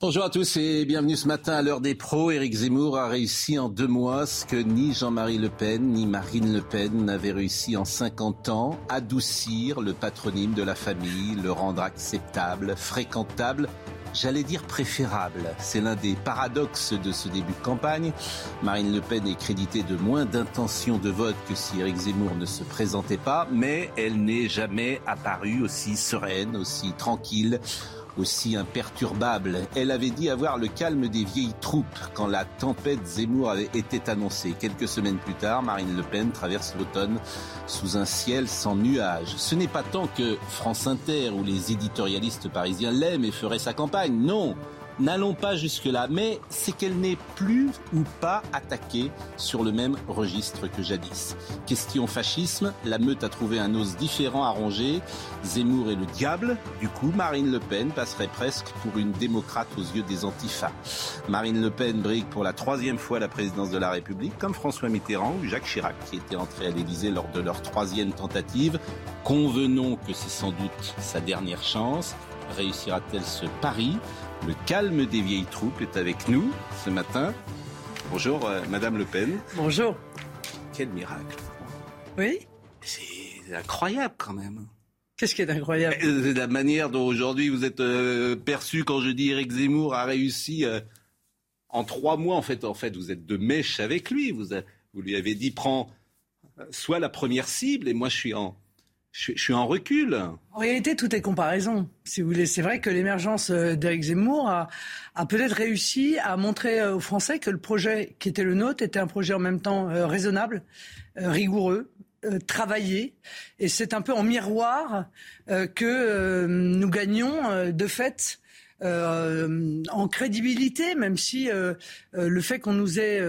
Bonjour à tous et bienvenue ce matin à l'heure des pros. Éric Zemmour a réussi en deux mois ce que ni Jean-Marie Le Pen ni Marine Le Pen n'avaient réussi en 50 ans, adoucir le patronyme de la famille, le rendre acceptable, fréquentable j'allais dire préférable. C'est l'un des paradoxes de ce début de campagne. Marine Le Pen est créditée de moins d'intention de vote que si Éric Zemmour ne se présentait pas, mais elle n'est jamais apparue aussi sereine, aussi tranquille, aussi imperturbable. Elle avait dit avoir le calme des vieilles troupes quand la tempête Zemmour avait été annoncée. Quelques semaines plus tard, Marine Le Pen traverse l'automne sous un ciel sans nuages. Ce n'est pas tant que France Inter ou les éditorialistes parisiens l'aiment et feraient sa campagne. Non, N'allons pas jusque-là, mais c'est qu'elle n'est plus ou pas attaquée sur le même registre que jadis. Question fascisme, la meute a trouvé un os différent à ronger. Zemmour est le diable, du coup Marine Le Pen passerait presque pour une démocrate aux yeux des antifas. Marine Le Pen brigue pour la troisième fois la présidence de la République, comme François Mitterrand ou Jacques Chirac, qui étaient entrés à l'Élysée lors de leur troisième tentative. Convenons que c'est sans doute sa dernière chance. Réussira-t-elle ce pari? Le calme des vieilles troupes est avec nous ce matin. Bonjour, euh, Madame Le Pen. Bonjour. Quel miracle. Oui C'est incroyable quand même. Qu'est-ce qui est incroyable? Euh, La manière dont aujourd'hui vous êtes euh, perçu quand je dis Eric Zemmour a réussi en trois mois. En fait, en fait, vous êtes de mèche avec lui. Vous, vous lui avez dit prends soit la première cible et moi je suis en je, suis en recul. En réalité, tout est comparaison, si vous. C'est vrai que l'émergence euh, d'Éric Zemmour a, peut-être réussi à montrer euh, aux Français que le projet qui était le nôtre était un projet en même temps euh, raisonnable, rigoureux, travaillé. Et c'est un peu en miroir que nous gagnons de fait. en crédibilité, même si le fait qu'on nous ait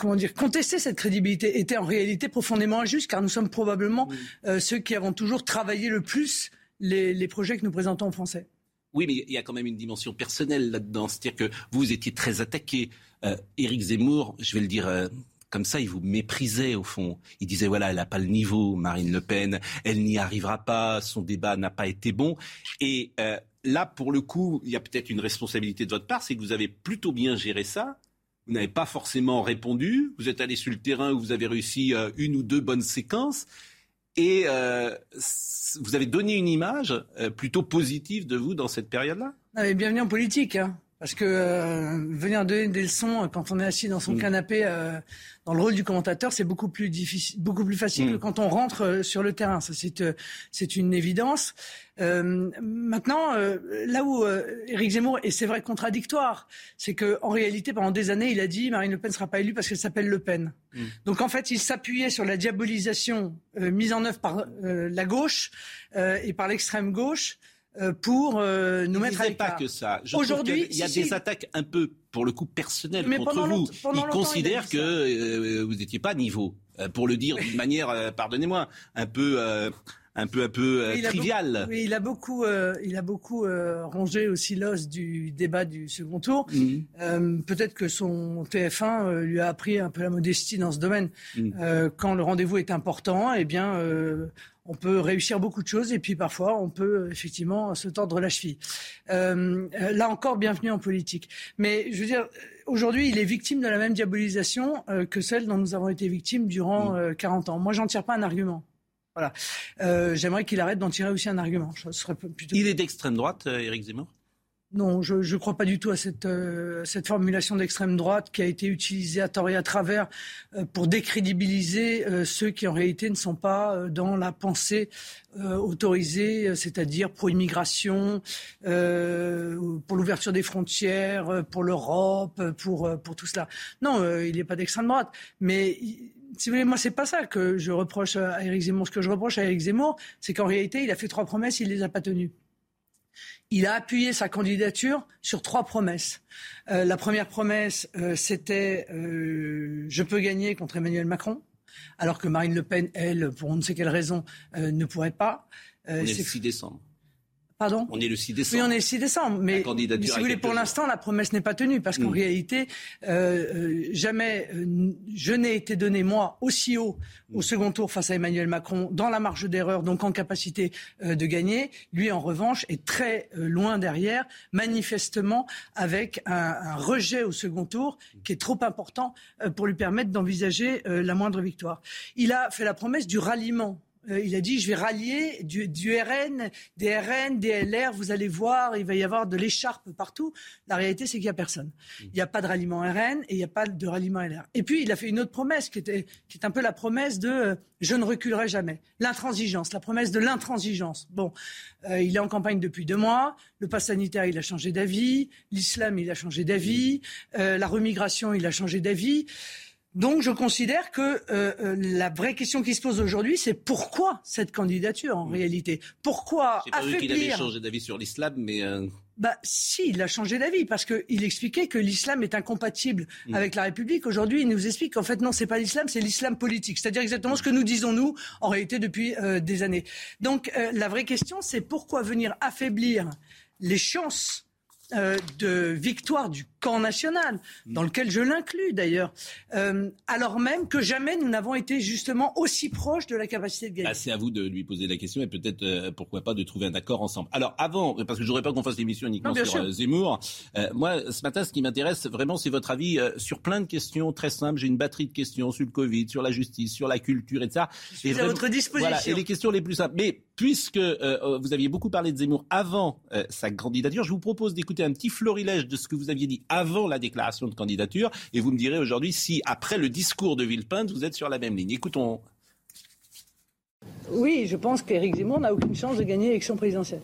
comment dire, contester cette crédibilité était en réalité profondément injuste, car nous sommes probablement euh, ceux qui avons toujours travaillé le plus les, projets que nous présentons aux Français. Oui, mais il y a quand même une dimension personnelle là-dedans. C'est-à-dire que vous étiez très attaqué. Euh, Éric Zemmour, je vais le dire euh, comme ça, il vous méprisait au fond. Il disait voilà, elle n'a pas le niveau, Marine Le Pen, elle n'y arrivera pas, son débat n'a pas été bon. Et là, pour le coup, il y a peut-être une responsabilité de votre part, c'est que vous avez plutôt bien géré ça vous n'avez pas forcément répondu. Vous êtes allé sur le terrain où vous avez réussi euh, une ou deux bonnes séquences. Et euh, vous avez donné une image euh, plutôt positive de vous dans cette période-là? Bienvenue en politique. Hein. Parce que venir donner des leçons quand on est assis dans son mm. canapé, dans le rôle du commentateur, c'est beaucoup plus difficile, beaucoup plus facile mm. que quand on rentre sur le terrain. Ça, c'est, c'est une évidence. Euh, maintenant, euh, là où euh, Éric Zemmour, et c'est vrai contradictoire, c'est qu'en réalité, pendant des années, il a dit Marine Le Pen ne sera pas élue parce qu'elle s'appelle Le Pen. Mm. Donc en fait, il s'appuyait sur la diabolisation mise en œuvre par la gauche et par l'extrême gauche pour nous mettre à l'écart. pas que ça. Aujourd'hui, il y a, des attaques un peu, pour le coup, personnelles contre vous. Il considère que vous n'étiez pas niveau, pour le dire d'une manière, pardonnez-moi, un peu un peu un peu euh, trivial. oui, il a beaucoup, euh, il a beaucoup euh, rongé aussi l'os du débat du second tour. Mhm. Peut-être que son TF1 lui a appris un peu la modestie dans ce domaine. Mhm. quand le rendez-vous est important, eh bien, on peut réussir beaucoup de choses et puis parfois on peut effectivement se tordre la cheville. là encore, bienvenue en politique. Mais je veux dire, aujourd'hui, il est victime de la même diabolisation que celle dont nous avons été victimes durant 40 mhm. ans. Moi, j'en tire pas un argument. Voilà. Euh, j'aimerais qu'il arrête d'en tirer aussi un argument. Il est d'extrême droite, euh, Éric Zemmour? Non, je ne crois pas du tout à cette, euh, cette formulation d'extrême droite qui a été utilisée à tort et à travers pour décrédibiliser ceux qui en réalité ne sont pas dans la pensée autorisée, c'est-à-dire pro-immigration, pour l'ouverture des frontières, pour l'Europe, pour, pour tout cela. Non, il n'est pas d'extrême droite, mais si vous voulez, moi, c'est pas ça que je reproche à Éric Zemmour. Ce que je reproche à Éric Zemmour, c'est qu'en réalité, il a fait trois promesses, il les a pas tenues. Il a appuyé sa candidature sur trois promesses. Euh, la première promesse, euh, c'était euh, je peux gagner contre Emmanuel Macron, alors que Marine Le Pen, elle, pour on ne sait quelle raison, ne pourrait pas. On est le 6 décembre. Pardon On est le 6 décembre. Oui, on est le 6 décembre. Mais, si vous voulez, pour l'instant, la promesse n'est pas tenue. Parce qu'en hmm. réalité, euh, euh, jamais euh, je n'ai été donné, moi, aussi haut au hmm. second tour face à Emmanuel Macron, dans la marge d'erreur, donc en capacité de gagner. Lui, en revanche, est très loin derrière, manifestement, avec un, un, rejet au second tour qui est trop important pour lui permettre d'envisager la moindre victoire. Il a fait la promesse du ralliement euh, il a dit je vais rallier du, RN, des RN, des LR, vous allez voir, il va y avoir de l'écharpe partout. La réalité, c'est qu'il n'y a personne. Il n'y a pas de ralliement RN et il n'y a pas de ralliement LR. Et puis, il a fait une autre promesse qui, était, qui est un peu la promesse de euh, je ne reculerai jamais. L'intransigeance, la promesse de l'intransigeance. Bon, euh, il est en campagne depuis deux mois. Le pass sanitaire, il a changé d'avis. L'islam, il a changé d'avis. la remigration, il a changé d'avis. Donc je considère que euh, euh, la vraie question qui se pose aujourd'hui, c'est pourquoi cette candidature en réalité? Pourquoi J'ai pas vu qu'il avait changé d'avis sur l'islam, mais... Euh... Bah si, il a changé d'avis parce qu'il expliquait que l'islam est incompatible mm. avec la République. Aujourd'hui, il nous explique qu'en fait non, c'est pas l'islam, c'est l'islam politique. C'est-à-dire exactement ce que nous disons nous en réalité depuis euh, des années. Donc la vraie question, c'est pourquoi venir affaiblir les chances euh, de victoire du camp national, dans lequel je l'inclus d'ailleurs, euh, alors même que jamais nous n'avons été justement aussi proches de la capacité de gagner. Ah, c'est à vous de lui poser la question et peut-être euh, pourquoi pas de trouver un accord ensemble. Alors avant, parce que je voudrais pas qu'on fasse l'émission uniquement sur Zemmour, moi ce matin ce qui m'intéresse vraiment c'est votre avis sur plein de questions très simples. J'ai une batterie de questions sur le Covid, sur la justice, sur la culture et ça. Je suis et à votre disposition. Voilà, et les questions les plus simples. Mais puisque vous aviez beaucoup parlé de Zemmour avant sa candidature, je vous propose d'écouter un petit florilège de ce que vous aviez dit avant la déclaration de candidature et vous me direz aujourd'hui si, après le discours de Villepinte, vous êtes sur la même ligne. Écoutons. Oui, je pense qu'Éric Zemmour n'a aucune chance de gagner l'élection présidentielle.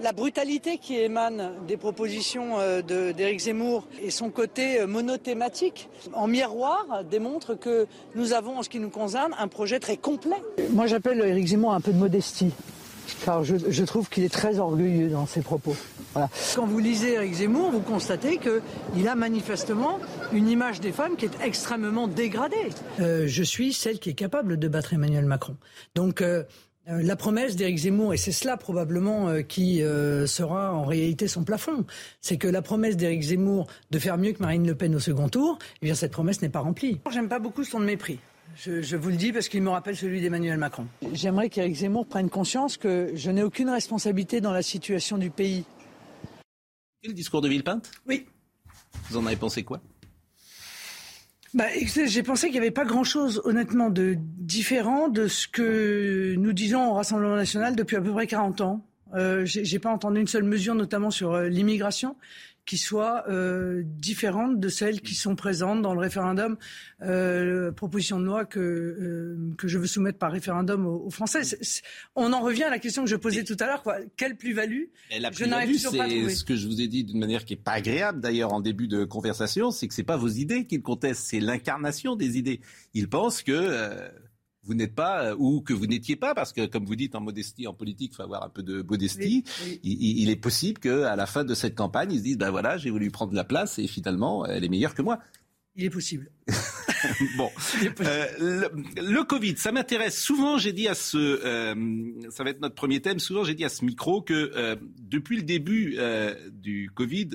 La brutalité qui émane des propositions euh, d'Éric Zemmour et son côté euh, monothématique, en miroir, démontre que nous avons, en ce qui nous concerne, un projet très complet. Moi, j'appelle Éric Zemmour un peu de modestie car je, trouve qu'il est très orgueilleux dans ses propos. Quand vous lisez Eric Zemmour, vous constatez qu'il a manifestement une image des femmes qui est extrêmement dégradée. Euh, je suis celle qui est capable de battre Emmanuel Macron. Donc euh, euh, la promesse d'Éric Zemmour, et c'est cela probablement qui sera en réalité son plafond, c'est que la promesse d'Éric Zemmour de faire mieux que Marine Le Pen au second tour, eh bien cette promesse n'est pas remplie. J'aime pas beaucoup son mépris. Je, vous le dis parce qu'il me rappelle celui d'Emmanuel Macron. J'aimerais qu'Éric Zemmour prenne conscience que je n'ai aucune responsabilité dans la situation du pays. Et le discours de Villepinte? Oui. Vous en avez pensé quoi? Bah, j'ai pensé qu'il n'y avait pas grand-chose, honnêtement, de différent de ce que nous disons au Rassemblement national depuis à peu près 40 ans. Euh, j'ai pas entendu une seule mesure, notamment sur euh, l'immigration qui soient euh, différentes de celles qui sont présentes dans le référendum, euh, proposition de loi que, euh, que je veux soumettre par référendum aux, Français. on en revient à la question que je posais tout à l'heure. Quelle plus-value? La plus-value, c'est ce que je vous ai dit d'une manière qui n'est pas agréable d'ailleurs en début de conversation, c'est que ce n'est pas vos idées qu'il conteste, c'est l'incarnation des idées. Il pense que... Vous n'êtes pas euh, ou que vous n'étiez pas, parce que comme vous dites en modestie, en politique, il faut avoir un peu de modestie. Il, est possible qu'à la fin de cette campagne, ils se disent ben voilà, j'ai voulu prendre la place et finalement, elle est meilleure que moi. Il est possible. bon, Euh, le, Covid, ça m'intéresse. Souvent, j'ai dit à ce, euh, ça va être notre premier thème. Souvent, j'ai dit à ce micro que euh, depuis le début du Covid,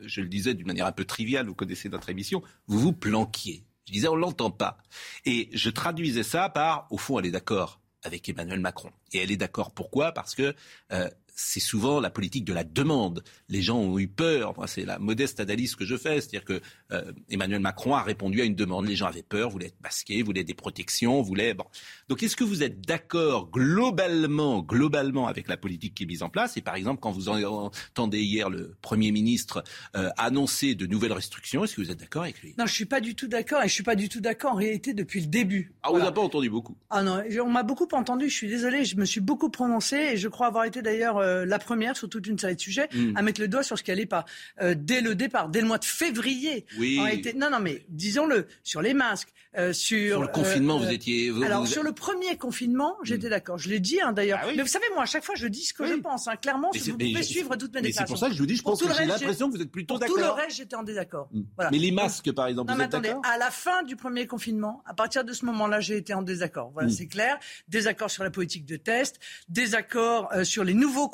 je le disais d'une manière un peu triviale, vous connaissez notre émission, vous vous planquiez. Je disais, on l'entend pas. Et je traduisais ça par, au fond, elle est d'accord avec Emmanuel Macron. Et elle est d'accord pourquoi? Parce que euh, c'est souvent la politique de la demande. Les gens ont eu peur. c'est la modeste analyse que je fais. C'est-à-dire que euh, Emmanuel Macron a répondu à une demande. Les gens avaient peur, voulaient être masqués, voulaient des protections, voulaient. Bon. Donc, est-ce que vous êtes d'accord globalement, globalement avec la politique qui est mise en place? Et par exemple, quand vous entendez hier le Premier ministre euh, annoncer de nouvelles restrictions, est-ce que vous êtes d'accord avec lui? Non, je suis pas du tout d'accord. Et je suis pas du tout d'accord en réalité depuis le début. Ah, vous n'avez pas entendu beaucoup Ah non, on m'a beaucoup entendu. Je suis désolé. Je me suis beaucoup prononcée et je crois avoir été d'ailleurs euh, la première sur toute une série de sujets mm. à mettre le doigt sur ce qui allait pas. Euh, dès le départ, dès le mois de février, oui. non, non, mais disons-le, sur les masques, euh, sur, le confinement, vous étiez. alors sur le premier confinement, j'étais mm. d'accord. Je l'ai dit hein, d'ailleurs. Ah mais vous savez, moi, à chaque fois, je dis ce que je pense. Hein. Clairement, si vous pouvez suivre toutes mes déclarations. C'est pour ça que je vous dis, je pense que j'ai l'impression que vous êtes plutôt d'accord. Tout le reste, j'étais en désaccord. Mm. Mais les masques, par exemple, vous êtes d'accord À la fin du premier confinement, à partir de ce moment-là, j'ai été en désaccord. Voilà, c'est clair. Désaccord sur la politique de test, désaccord euh, sur les nouveaux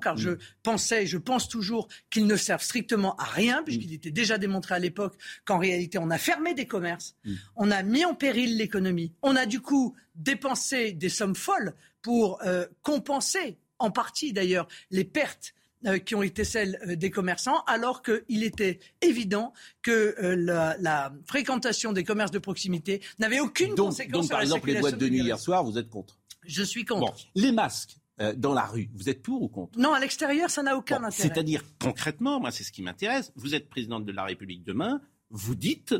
car je pensais et je pense toujours qu'ils ne servent strictement à rien, puisqu'il était déjà démontré à l'époque qu'en réalité, on a fermé des commerces, on a mis en péril l'économie, on a du coup dépensé des sommes folles pour euh, compenser, en partie d'ailleurs, les pertes euh, qui ont été celles des commerçants, alors qu'il était évident que la, fréquentation des commerces de proximité n'avait aucune conséquence donc, par exemple, les boîtes de nuit hier soir, vous êtes contre je suis contre. les masques euh, dans la rue, vous êtes pour ou contre? Non, à l'extérieur, ça n'a aucun intérêt. C'est-à-dire, concrètement, moi, c'est ce qui m'intéresse. Vous êtes présidente de la République demain, vous dites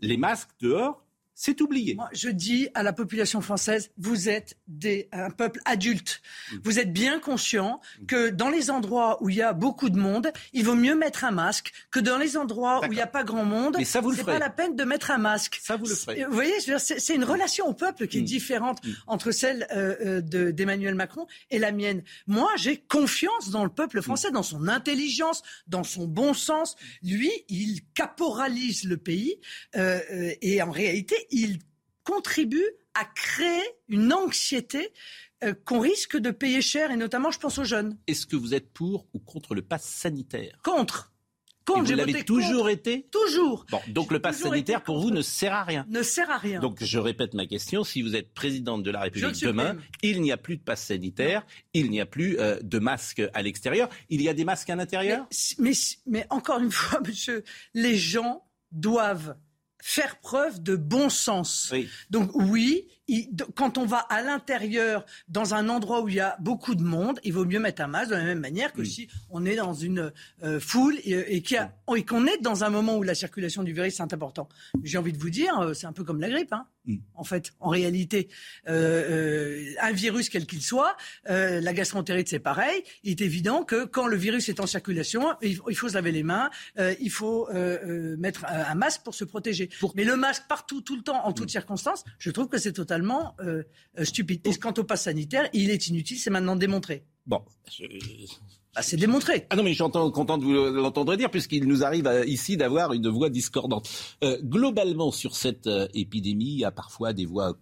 les masques dehors, c'est oublié. Moi, je dis à la population française, vous êtes des, un peuple adulte. Mm. Vous êtes bien conscient que dans les endroits où il y a beaucoup de monde, il vaut mieux mettre un masque que dans les endroits où il n'y a pas grand monde. Mais ça vous le pas la peine de mettre un masque. Ça vous le ferez. Vous voyez, c'est une relation au peuple qui est mm. différente mm. entre celle euh, euh d'Emmanuel Macron et la mienne. Moi, j'ai confiance dans le peuple français, dans son intelligence, dans son bon sens. Lui, il caporalise le pays euh, euh et en réalité, il contribue à créer une anxiété euh, qu'on risque de payer cher, et notamment, je pense aux jeunes. Est-ce que vous êtes pour ou contre le pass sanitaire? Contre. Contre, vous l'avez toujours été? Toujours. Bon, donc le pass sanitaire pour vous ne sert à rien. Ne sert à rien. Donc je répète ma question. Si vous êtes présidente de la République demain, il n'y a plus de pass sanitaire, il n'y a plus euh, de masques à l'extérieur. Il y a des masques à l'intérieur? Mais, mais encore une fois, monsieur, les gens doivent faire preuve de bon sens. Donc oui, quand on va à l'intérieur, dans un endroit où il y a beaucoup de monde, il vaut mieux mettre un masque de la même manière que si on est dans une euh, foule et, qu'on est dans un moment où la circulation du virus est important. J'ai envie de vous dire, euh, c'est un peu comme la grippe. Hein. Mm. En fait, en réalité, euh, un virus quel qu'il soit, la gastroentérite c'est pareil. Il est évident que quand le virus est en circulation, il, faut se laver les mains, il faut mettre un masque pour se protéger. Mais le masque partout, tout le temps, en toutes mm. circonstances, je trouve que c'est totalement euh, euh, stupide. Et quant au pass sanitaire, il est inutile, c'est maintenant démontré. Bon. Bah, c'est démontré. Ah non, mais je suis content de vous l'entendre dire, puisqu'il nous arrive euh, ici d'avoir une voix discordante. globalement, sur cette épidémie, il y a parfois des voix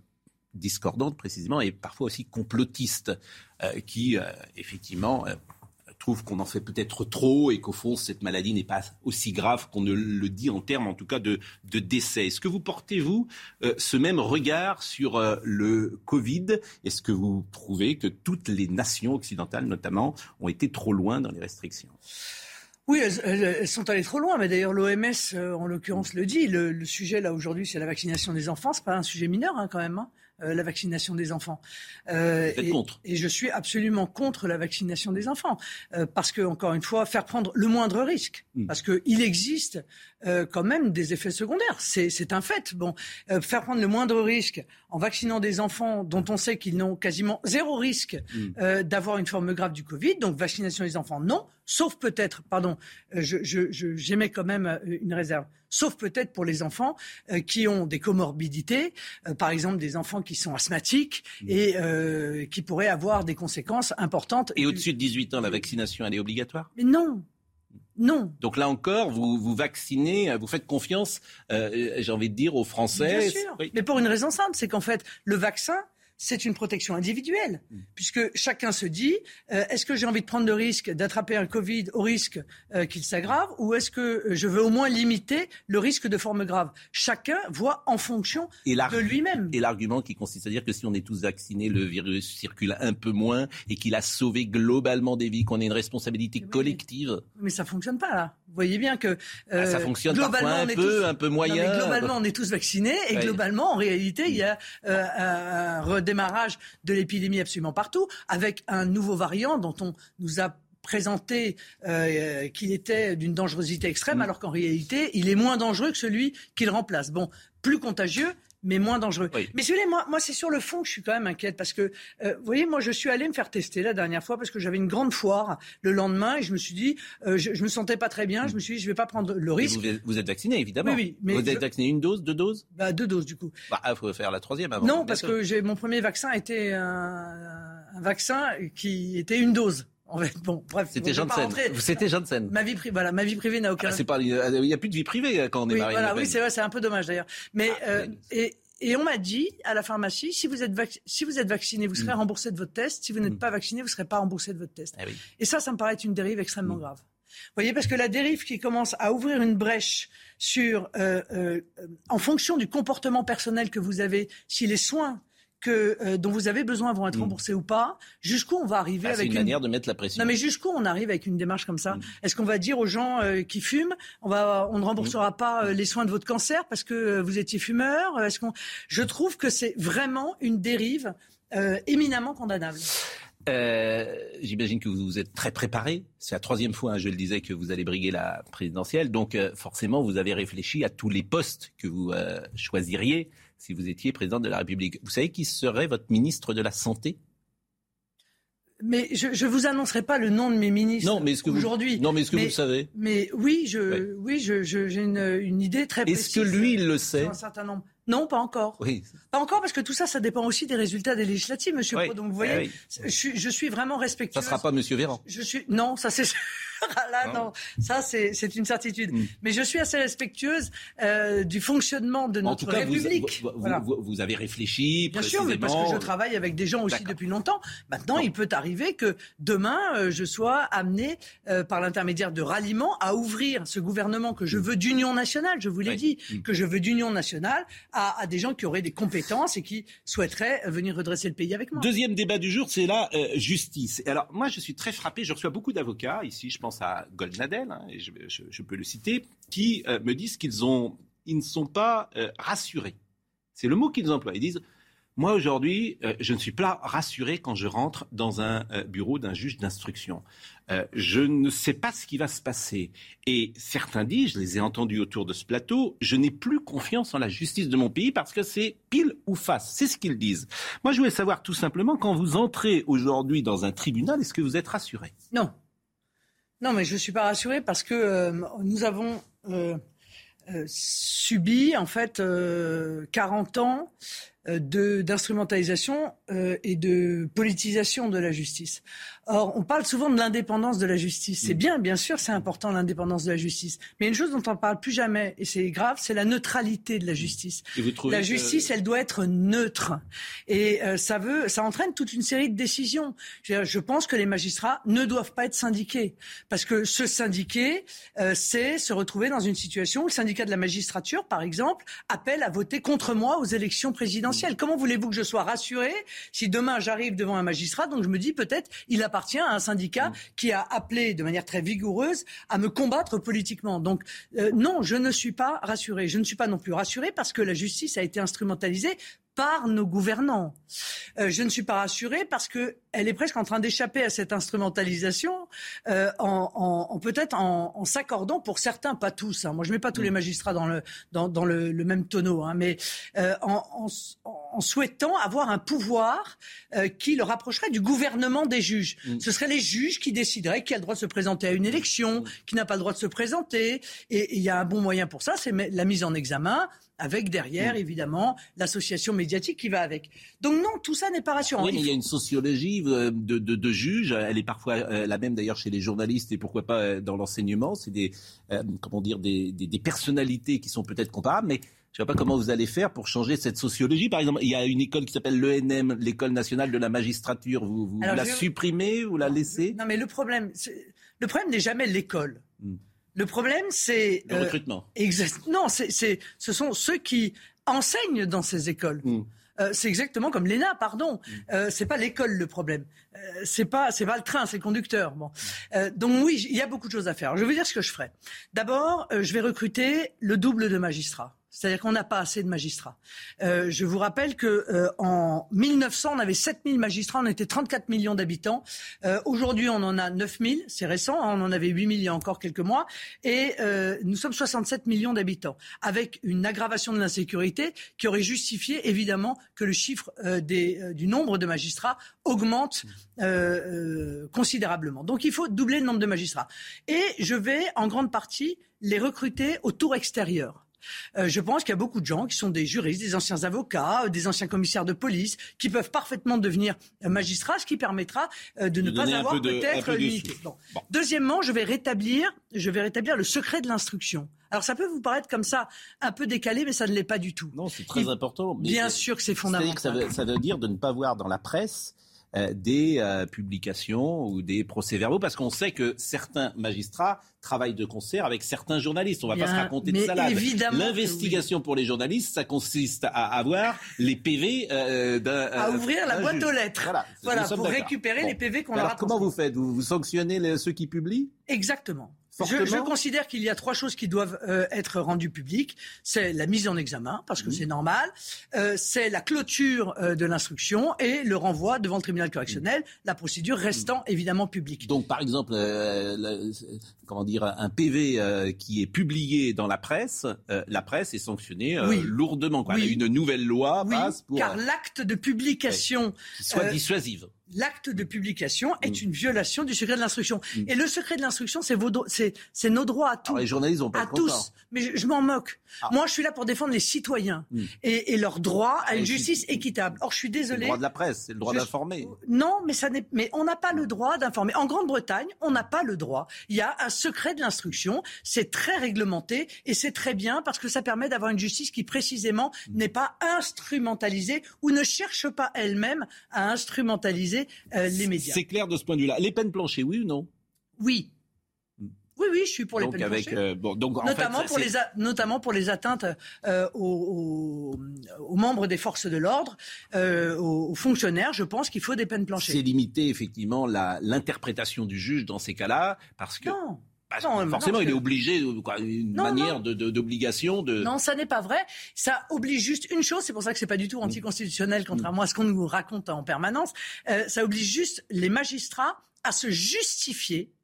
discordantes, précisément, et parfois aussi complotistes, qui, effectivement, trouve qu'on en fait peut-être trop et qu'au fond, cette maladie n'est pas aussi grave qu'on ne le dit en termes, en tout cas, de, de décès. Est-ce que vous portez, vous, euh, ce même regard sur euh, le Covid? Est-ce que vous trouvez que toutes les nations occidentales, notamment, ont été trop loin dans les restrictions? Oui, elles, sont allées trop loin, mais d'ailleurs l'OMS, euh, en l'occurrence, le dit. Le, sujet là aujourd'hui, c'est la vaccination des enfants. C'est pas un sujet mineur hein, quand même. Hein. Euh, la vaccination des enfants. Euh, et, contre. et je suis absolument contre la vaccination des enfants. Euh, parce que, encore une fois, faire prendre le moindre risque. Hmm. Parce qu'il existe quand même des effets secondaires. C'est un fait. Bon, faire prendre le moindre risque en vaccinant des enfants dont on sait qu'ils n'ont quasiment zéro risque hmm. d'avoir une forme grave du Covid. Donc, vaccination des enfants, non. Sauf peut-être, pardon, j'émets je, quand même une réserve sauf peut-être pour les enfants euh, qui ont des comorbidités, euh, par exemple des enfants qui sont asthmatiques mmh. et euh, qui pourraient avoir des conséquences importantes. Et au-dessus de 18 ans, la vaccination, elle est obligatoire? Mais non, non. Donc là encore, vous vous vaccinez, vous faites confiance, j'ai envie de dire, aux Français. Bien sûr. Mais pour une raison simple, c'est qu'en fait, le vaccin, c'est une protection individuelle, mm. puisque chacun se dit euh, est-ce que j'ai envie de prendre le risque d'attraper un Covid au risque euh, qu'il s'aggrave, ou est-ce que je veux au moins limiter le risque de forme grave? Chacun voit en fonction de lui-même. Et l'argument qui consiste à dire que si on est tous vaccinés, le virus circule un peu moins et qu'il a sauvé globalement des vies, qu'on a une responsabilité collective. Mais ça fonctionne pas là. Vous voyez bien que ah, ça euh, fonctionne globalement, un peu, un peu moyen. globalement, on est tous vaccinés et globalement, en réalité, il y a un redémarrage de l'épidémie absolument partout, avec un nouveau variant dont on nous a présenté euh, qu'il était d'une dangerosité extrême, mm. alors qu'en réalité, il est moins dangereux que celui qu'il remplace. Bon, plus contagieux, mais moins dangereux. Mais si moi, moi c'est sur le fond que je suis quand même inquiète parce que, euh, vous voyez, moi je suis allé me faire tester la dernière fois parce que j'avais une grande foire le lendemain et je me suis dit, euh, je, je me sentais pas très bien, je me suis dit, je vais pas prendre le risque. Vous êtes, vacciné évidemment. Oui, oui. Mais vous êtes vacciné une dose, deux doses? Bah, Deux doses du coup. Bah, il faut faire la troisième avant. Non, parce que j'ai mon premier vaccin était un, un vaccin qui était une dose. En fait, bon, bref, c'était Janssen. C'était Janssen. Ma vie privée, voilà, ma vie privée n'a aucun. Ah, c'est pas, il n'y a plus de vie privée euh, quand on est marié. Voilà, oui, c'est vrai, c'est un peu dommage d'ailleurs. Mais ah, euh, et, et on m'a dit à la pharmacie, si vous êtes, si vous êtes vacciné, vous serez mm. remboursé de votre test. Si vous n'êtes mm. pas vacciné, vous ne serez pas remboursé de votre test. Eh et ça, ça me paraît être une dérive extrêmement mm. grave. Vous voyez, parce que la dérive qui commence à ouvrir une brèche sur, euh, euh, en fonction du comportement personnel que vous avez, si les soins que, euh, dont vous avez besoin vont être mm. remboursés ou pas. Jusqu'où on va arriver bah, avec une, manière de mettre la pression. Non, mais jusqu'où on arrive avec une démarche comme ça mm. Est-ce qu'on va dire aux gens euh, qui fument, on va, on ne remboursera mm. pas euh, les soins de votre cancer parce que vous étiez fumeur Est-ce qu'on Je trouve que c'est vraiment une dérive éminemment condamnable. J'imagine que vous, êtes très préparé. C'est la troisième fois, hein, je le disais, que vous allez briguer la présidentielle. Donc forcément, vous avez réfléchi à tous les postes que vous choisiriez si vous étiez président de la République. Vous savez qui serait votre ministre de la Santé? Mais je ne vous annoncerai pas le nom de mes ministres non, mais aujourd'hui. Non, mais est-ce que vous le savez? Mais oui, je, oui, j'ai une, une, idée très précise. Est-ce que lui, il le sait? Un certain nombre. Non, pas encore. Oui. Pas encore parce que tout ça, ça dépend aussi des résultats des législatives, Monsieur oui. Donc vous voyez, eh je, je, suis vraiment respectueux. Ça sera pas Monsieur Véran. Je suis non, ça c'est là non, ça c'est une certitude. Mm. Mais je suis assez respectueuse euh, du fonctionnement de notre République. Vous, vous, vous, avez réfléchi Bien sûr, mais parce que je travaille avec des gens aussi depuis longtemps. Maintenant, il peut arriver que demain euh, je sois amené euh, par l'intermédiaire de ralliement à ouvrir ce gouvernement que je mm. veux d'union nationale. Je vous l'ai dit, mm. que je veux d'union nationale à, des gens qui auraient des compétences et qui souhaiteraient venir redresser le pays avec moi. Deuxième débat du jour, c'est la euh, justice. Alors moi, je suis très frappé. Je reçois beaucoup d'avocats ici. Je pense à Goldnadel, hein, je, peux le citer, qui euh, me disent qu'ils ils ne sont pas euh, rassurés. C'est le mot qu'ils emploient. Ils disent moi, aujourd'hui, euh, je ne suis pas rassuré quand je rentre dans un bureau d'un juge d'instruction. Je ne sais pas ce qui va se passer. Et certains disent, je les ai entendus autour de ce plateau, je n'ai plus confiance en la justice de mon pays parce que c'est pile ou face. C'est ce qu'ils disent. Moi, je voulais savoir tout simplement, quand vous entrez aujourd'hui dans un tribunal, est-ce que vous êtes rassuré? Non. Non, mais je ne suis pas rassuré parce que nous avons subi, en fait, 40 ans euh, d'instrumentalisation euh, et de politisation de la justice. Or, on parle souvent de l'indépendance de la justice. C'est mm. bien, bien sûr, c'est important l'indépendance de la justice. Mais une chose dont on ne parle plus jamais, et c'est grave, c'est la neutralité de la justice. la justice, elle doit être neutre. Et euh, ça veut, ça entraîne toute une série de décisions. Je, je, pense que les magistrats ne doivent pas être syndiqués. Parce que se syndiquer, euh, c'est se retrouver dans une situation où le syndicat de la magistrature, par exemple, appelle à voter contre moi aux élections présidentielles. Mm. Comment voulez-vous que je sois rassuré si demain j'arrive devant un magistrat, donc je me dis peut-être il appartient à un syndicat mm. qui a appelé de manière très vigoureuse à me combattre politiquement. Donc euh, non, je ne suis pas rassuré. Je ne suis pas non plus rassuré parce que la justice a été instrumentalisée par nos gouvernants. Euh, je ne suis pas rassurée parce que elle est presque en train d'échapper à cette instrumentalisation, euh, en, peut-être en, s'accordant pour certains, pas tous. Hein. Moi, je mets pas tous les mm. magistrats dans le dans, le, même tonneau, hein, mais euh, en, souhaitant avoir un pouvoir qui le rapprocherait du gouvernement des juges. Mm. Ce seraient les juges qui décideraient qui a le droit de se présenter à une élection, mm. qui n'a pas le droit de se présenter. Et il y a un bon moyen pour ça, c'est la mise en examen avec derrière, mm. évidemment, l'association médiatique qui va avec. Donc non, tout ça n'est pas rassurant. Oui, mais il y a une sociologie euh, de, de, de juges, elle est parfois euh, la même d'ailleurs chez les journalistes et pourquoi pas euh, dans l'enseignement. C'est des, comment dire, des, des, des personnalités qui sont peut-être comparables, mais je ne sais pas comment vous allez faire pour changer cette sociologie. Par exemple, il y a une école qui s'appelle l'ENM, l'École nationale de la magistrature. Vous, vous, la supprimez ou la laissez? Non, mais le problème, le problème n'est jamais l'école. Mm. Le problème, c'est le recrutement. non, c'est, ce sont ceux qui enseignent dans ces écoles. Hmm. Euh, c'est exactement comme l'ENA, pardon. Mm. Euh, c'est pas l'école le problème. Euh, c'est pas c'est pas le train, c'est le conducteur. Bon. Euh, donc oui, il y a beaucoup de choses à faire. Je vais vous dire ce que je ferai. D'abord, je vais recruter le double de magistrats. C'est-à-dire qu'on n'a pas assez de magistrats. Euh, je vous rappelle que euh, en 1900, on avait 7000 magistrats, on était 34 millions d'habitants. Euh, Aujourd'hui, on en a 9000, c'est récent, hein, on en avait 8000 il y a encore quelques mois, et euh, nous sommes 67 millions d'habitants, avec une aggravation de l'insécurité qui aurait justifié évidemment que le chiffre du nombre de magistrats augmente considérablement. Donc il faut doubler le nombre de magistrats. Et je vais en grande partie les recruter au tour extérieur. Euh, je pense qu'il y a beaucoup de gens qui sont des juristes, des anciens avocats, euh, des anciens commissaires de police, qui peuvent parfaitement devenir euh, magistrats, ce qui permettra de ne pas avoir peut-être l'unité. Deuxièmement, je vais rétablir, je vais rétablir le secret de l'instruction. Alors ça peut vous paraître comme ça un peu décalé, mais ça ne l'est pas du tout. Non, c'est très important. bien sûr que c'est fondamental. Ça veut, ça veut dire de ne pas voir dans la presse des publications ou des procès-verbaux, parce qu'on sait que certains magistrats travail de concert avec certains journalistes. On ne va pas se raconter de salade. L'investigation pour les journalistes, ça consiste à avoir les PV euh, d'un. À ouvrir la boîte aux lettres. Voilà, pour récupérer les PV qu'on leur a Comment vous faites? Vous, vous sanctionnez ceux qui publient? Exactement. Je, considère qu'il y a trois choses qui doivent euh, être rendues publiques. C'est la mise en examen, parce que c'est normal. Euh, c'est la clôture euh, de l'instruction et le renvoi devant le tribunal correctionnel, la procédure restant évidemment publique. Donc, par exemple, comment dire un PV euh, qui est publié dans la presse, euh, la presse est sanctionnée euh, lourdement. Quoi. Une nouvelle loi passe pour car l'acte de publication soit dissuasive l'acte de publication est mm. une violation du secret de l'instruction. Mm. Et le secret de l'instruction, c'est nos droits à tous. les journalistes ont pas à tous. Mais je, m'en moque. Ah. Moi, je suis là pour défendre les citoyens mm. et, et, leur droit à une justice équitable. Or, je suis désolé. Le droit de la presse, c'est le droit d'informer. Non, mais ça n'est. Mais on n'a pas le droit d'informer. En Grande-Bretagne, on n'a pas le droit. Il y a un secret de l'instruction. C'est très réglementé et c'est très bien parce que ça permet d'avoir une justice qui précisément n'est pas instrumentalisée ou ne cherche pas elle-même à instrumentaliser euh, les médias. C'est clair de ce point de vue-là. Les peines planchées, oui ou non? Oui. Hmm. Oui, oui, je suis pour les peines avec, planchées. Euh, bon, donc, notamment, pour les notamment pour les atteintes euh, aux, membres des forces de l'ordre, aux, fonctionnaires. Je pense qu'il faut des peines planchées. C'est limiter effectivement l'interprétation du juge dans ces cas-là, parce que. Non. Non, forcément, il est obligé, quoi, une manière d'obligation de, de, Non, ça n'est pas vrai. Ça oblige juste une chose. C'est pour ça que c'est pas du tout anticonstitutionnel, contrairement à ce qu'on nous raconte en permanence. Euh, ça oblige juste les magistrats à se justifier mm.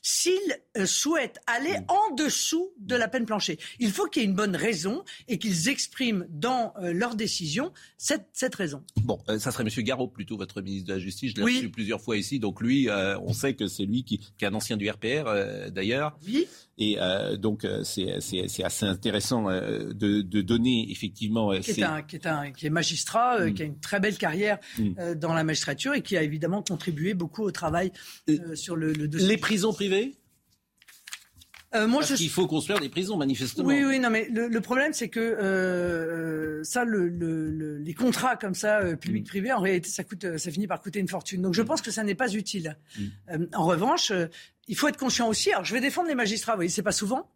S'ils euh, souhaitent aller mm. en dessous de la peine planchée. Il faut qu'il y ait une bonne raison et qu'ils expriment dans euh, leur décision cette, cette raison. Bon, euh, ça serait M. Garot plutôt, votre ministre de la Justice. Je l'ai reçu plusieurs fois ici. Donc lui, on sait que c'est lui qui, qui, est un ancien du RPR d'ailleurs. Oui. Et donc c'est assez intéressant de, de, donner effectivement... Qui est, un, qui, est un, qui est magistrat, mm. qui a une très belle carrière dans la magistrature et qui a évidemment contribué beaucoup au travail sur le, dossier. Les prisons privées euh, moi, Parce je... qu'il faut construire des prisons, manifestement. Oui, oui, non, mais le, problème, c'est que euh, ça, le, les contrats comme ça, public-privé, en réalité, ça coûte, ça finit par coûter une fortune. Donc, je mm. pense que ça n'est pas utile. Mm. en revanche, il faut être conscient aussi. Alors, je vais défendre les magistrats. Vous voyez, c'est pas souvent,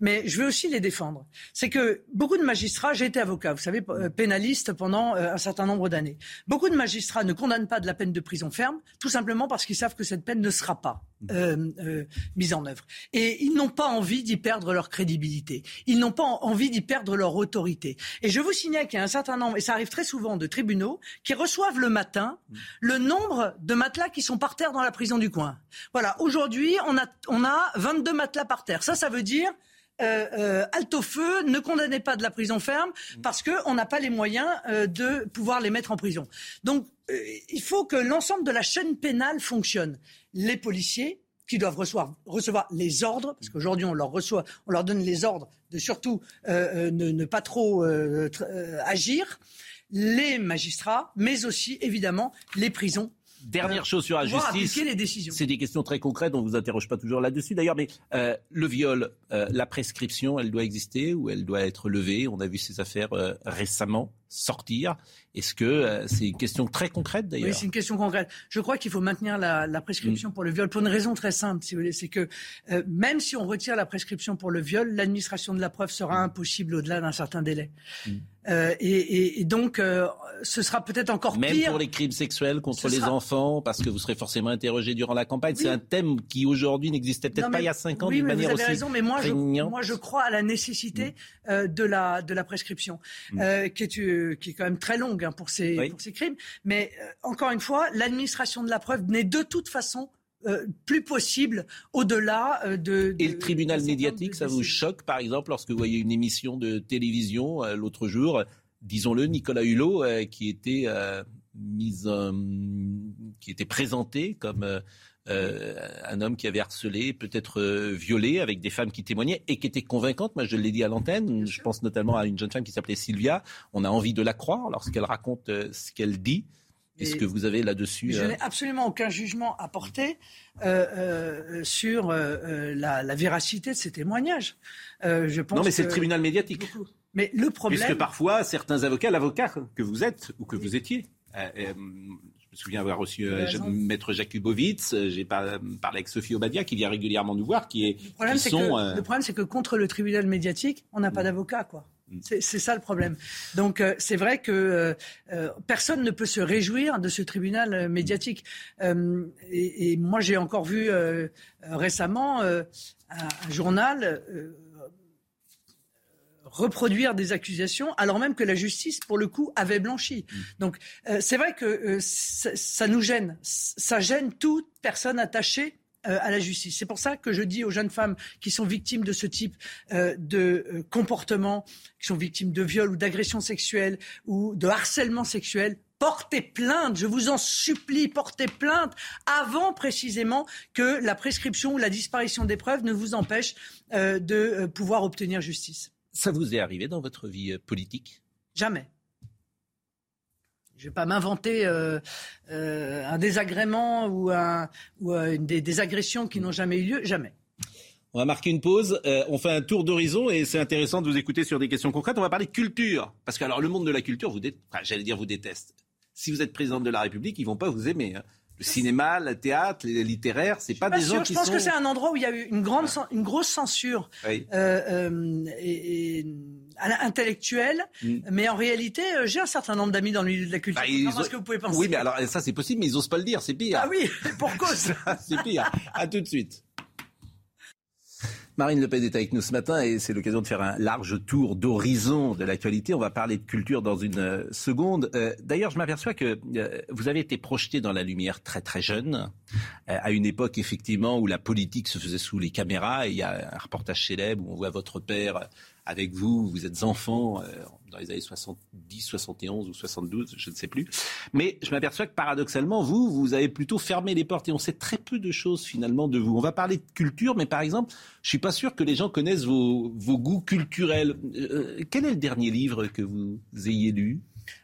mais je veux aussi les défendre. C'est que beaucoup de magistrats, j'ai été avocat, vous savez, euh, pénaliste pendant euh, un certain nombre d'années. Beaucoup de magistrats ne condamnent pas de la peine de prison ferme, tout simplement parce qu'ils savent que cette peine ne sera pas euh, mise en œuvre. Et ils n'ont pas envie d'y perdre leur crédibilité. Ils n'ont pas envie d'y perdre leur autorité. Et je vous signale qu'il y a un certain nombre, et ça arrive très souvent, de tribunaux qui reçoivent le matin le nombre de matelas qui sont par terre dans la prison du coin. Voilà. Aujourd'hui, on a, on a 22 matelas par terre. Ça, ça veut dire euh, euh, halte au feu, ne condamnez pas de la prison ferme parce qu'on n'a pas les moyens euh, de pouvoir les mettre en prison. Donc, il faut que l'ensemble de la chaîne pénale fonctionne. Les policiers qui doivent recevoir, les ordres, parce qu'aujourd'hui on leur on leur donne les ordres de surtout ne, pas trop agir, les magistrats, mais aussi évidemment les prisons Dernière chose sur la justice. C'est des questions très concrètes, on ne vous interroge pas toujours là-dessus d'ailleurs, mais euh, le viol, euh, la prescription, elle doit exister ou elle doit être levée? On a vu ces affaires euh, récemment. sortir. Est-ce que c'est une question très concrète d'ailleurs? Oui, c'est une question concrète. Je crois qu'il faut maintenir la, prescription mm. pour le viol pour une raison très simple, si vous voulez. C'est que même si on retire la prescription pour le viol, l'administration de la preuve sera impossible au-delà d'un certain délai. Mm. Euh, et, donc, euh, ce sera peut-être encore Même pire. Même pour les crimes sexuels contre les enfants, parce que vous serez forcément interrogé durant la campagne. C'est un thème qui aujourd'hui n'existait peut-être pas il y a cinq ans oui, d'une manière vous avez raison, mais moi je, moi je crois à la nécessité mm. euh, de la de la prescription, mm. qui est qui est quand même très longue hein, pour ces pour ces crimes. Mais encore une fois, l'administration de la preuve n'est de toute façon euh, plus possible au-delà euh, de, Et le tribunal médiatique, ça vous choque, par exemple, lorsque vous voyez une émission de télévision euh, l'autre jour, disons-le, Nicolas Hulot, qui était mise, qui était présenté comme un homme qui avait harcelé, peut-être violé, avec des femmes qui témoignaient et qui étaient convaincantes. Moi, je l'ai dit à l'antenne. Je pense notamment à une jeune femme qui s'appelait Sylvia. On a envie de la croire lorsqu'elle raconte ce qu'elle dit. Est-ce que vous avez là-dessus Je euh, n'ai absolument aucun jugement à porter euh, euh, sur la, véracité de ces je pense non, mais c'est le tribunal médiatique. Mais le problème. Puisque parfois, certains avocats, l'avocat que vous êtes ou que vous étiez, je me souviens avoir reçu Maître Jakubowicz, j'ai parlé avec Sophie Obadia qui vient régulièrement nous voir, qui est. Le problème, c'est que, que contre le tribunal médiatique, on n'a pas mm. d'avocat, quoi. C'est ça le problème. Donc euh, c'est vrai que euh, euh, personne ne peut se réjouir de ce tribunal médiatique. Et, moi j'ai encore vu récemment un, journal reproduire des accusations alors même que la justice, pour le coup, avait blanchi. Mm. Donc c'est vrai que ça, nous gêne. Ça gêne toute personne attachée euh, à la justice. C'est pour ça que je dis aux jeunes femmes qui sont victimes de ce type euh, de euh, comportement, qui sont victimes de viol ou d'agression sexuelle ou de harcèlement sexuel, portez plainte, je vous en supplie, portez plainte avant précisément que la prescription ou la disparition des preuves ne vous empêche de pouvoir obtenir justice. Ça vous est arrivé dans votre vie politique? Jamais. Je ne vais pas m'inventer euh, euh, un désagrément ou, euh, des, agressions qui n'ont jamais eu lieu. Jamais. On va marquer une pause. on fait un tour d'horizon et c'est intéressant de vous écouter sur des questions concrètes. On va parler de culture. Parce que alors, le monde de la culture, vous j'allais dire, vous déteste. Si vous êtes président de la République, ils vont pas vous aimer. Hein. Le cinéma, le théâtre, les littéraires, c'est pas, pas des gens qui sont. Je pense que c'est un endroit où il y a eu une grande, une grosse censure. Oui. et intellectuel, mm. mais en réalité, euh, j'ai un certain nombre d'amis dans le milieu de la culture. Bah, ce que vous pouvez penser. Oui, mais alors ça c'est possible, mais ils osent pas le dire, c'est pire. Ah oui, pour cause. c'est pire. À tout de suite. Marine Le Pen est avec nous ce matin et c'est l'occasion de faire un large tour d'horizon de l'actualité. On va parler de culture dans une euh, seconde. Euh, d'ailleurs, je m'aperçois que vous avez été projeté dans la lumière très très jeune, à une époque effectivement où la politique se faisait sous les caméras. Et il y a un reportage célèbre où on voit votre père avec vous, vous êtes enfant euh, dans les années 70, 71 ou 72, je ne sais plus. Mais je m'aperçois que paradoxalement, vous, vous avez plutôt fermé les portes et on sait très peu de choses finalement de vous. On va parler de culture, mais par exemple, je suis pas sûr que les gens connaissent vos, goûts culturels. Euh, quel est le dernier livre que vous ayez lu?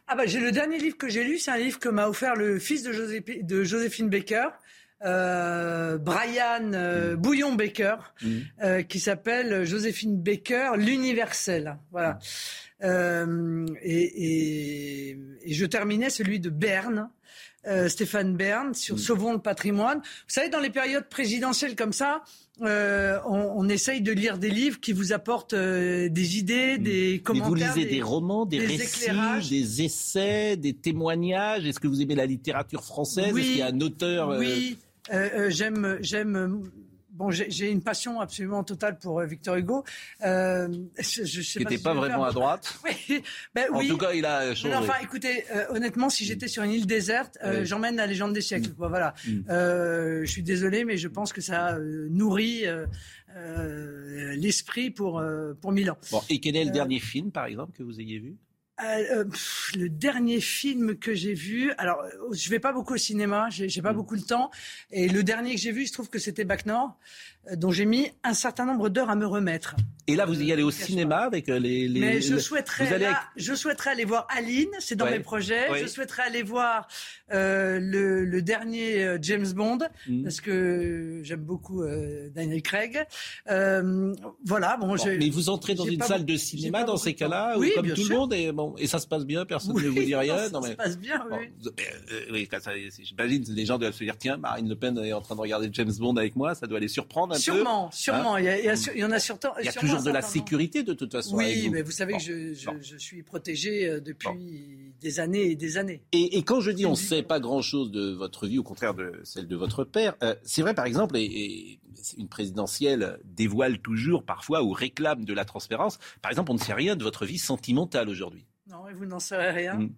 Ah bah, j'ai le dernier livre que j'ai lu, c'est un livre que m'a offert le fils de, de Joséphine Baker, euh, Brian euh, mm. Bouillon Baker, mm. euh, qui s'appelle Joséphine Baker, l'universel. Voilà. Et, je terminais celui de Berne. Stéphane Bern sur mm. Sauvons le patrimoine. Vous savez, dans les périodes présidentielles comme ça, on, essaye de lire des livres qui vous apportent des idées, des commentaires. Mais vous lisez des, romans, des, récits, des essais, des témoignages. Est-ce que vous aimez la littérature française? Oui, Est-ce qu'il y a un auteur Oui, euh, euh, j'aime, j'aime. Bon, j'ai une passion absolument totale pour euh, Victor Hugo. Euh, je, je n'était pas, vraiment à droite. oui, ben, en tout cas, il a changé. enfin, écoutez, honnêtement, si j'étais sur une île déserte, j'emmène la légende des siècles. Mm. Voilà. Mm. je suis désolé, mais je pense que ça nourrit l'esprit pour pour Milan. Bon, et quel est le dernier film, par exemple, que vous ayez vu? Euh, le dernier film que j'ai vu, alors je vais pas beaucoup au cinéma, j'ai pas mm. beaucoup le temps, et le dernier que j'ai vu, je trouve que c'était Bac Nord, euh, dont j'ai mis un certain nombre d'heures à me remettre. Et là, vous y allez au cinéma avec euh, les, les. Mais je souhaiterais, je souhaiterais aller voir Aline, c'est dans mes projets. Je souhaiterais aller voir euh, le, le, dernier euh, James Bond mm. parce que j'aime beaucoup euh, Daniel Craig. Euh, voilà, bon. mais vous entrez dans une salle de cinéma dans ces cas-là, oui, comme tout le monde, et bon, Bon, et ça se passe bien, personne ne vous dit rien. Non, ça se passe bien, oui. Euh, oui, j'imagine les gens doivent se dire tiens, Marine Le Pen est en train de regarder James Bond avec moi, ça doit les surprendre un sûrement, peu. Sûrement, il, y en a surtout. Il y a toujours de la sécurité de toute façon. Oui, mais vous savez que je, je, suis protégé euh, depuis des années et des années. Et, quand je dis on ne sait pas grand-chose de votre vie, au contraire de celle de votre père, euh, c'est vrai par exemple, et, une présidentielle dévoile toujours parfois ou réclame de la transparence. Par exemple, on ne sait rien de votre vie sentimentale aujourd'hui. Non, et vous n'en saurez rien. Mm.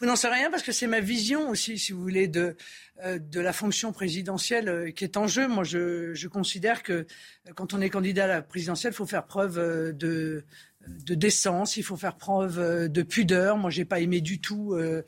Vous n'en savez rien parce que c'est ma vision aussi, si vous voulez, de, euh, de la fonction présidentielle euh, qui est en jeu. Moi, je, je, considère que euh, quand on est candidat à la présidentielle, il faut faire preuve de, de décence, il faut faire preuve de pudeur. Moi, j'ai pas aimé du tout euh,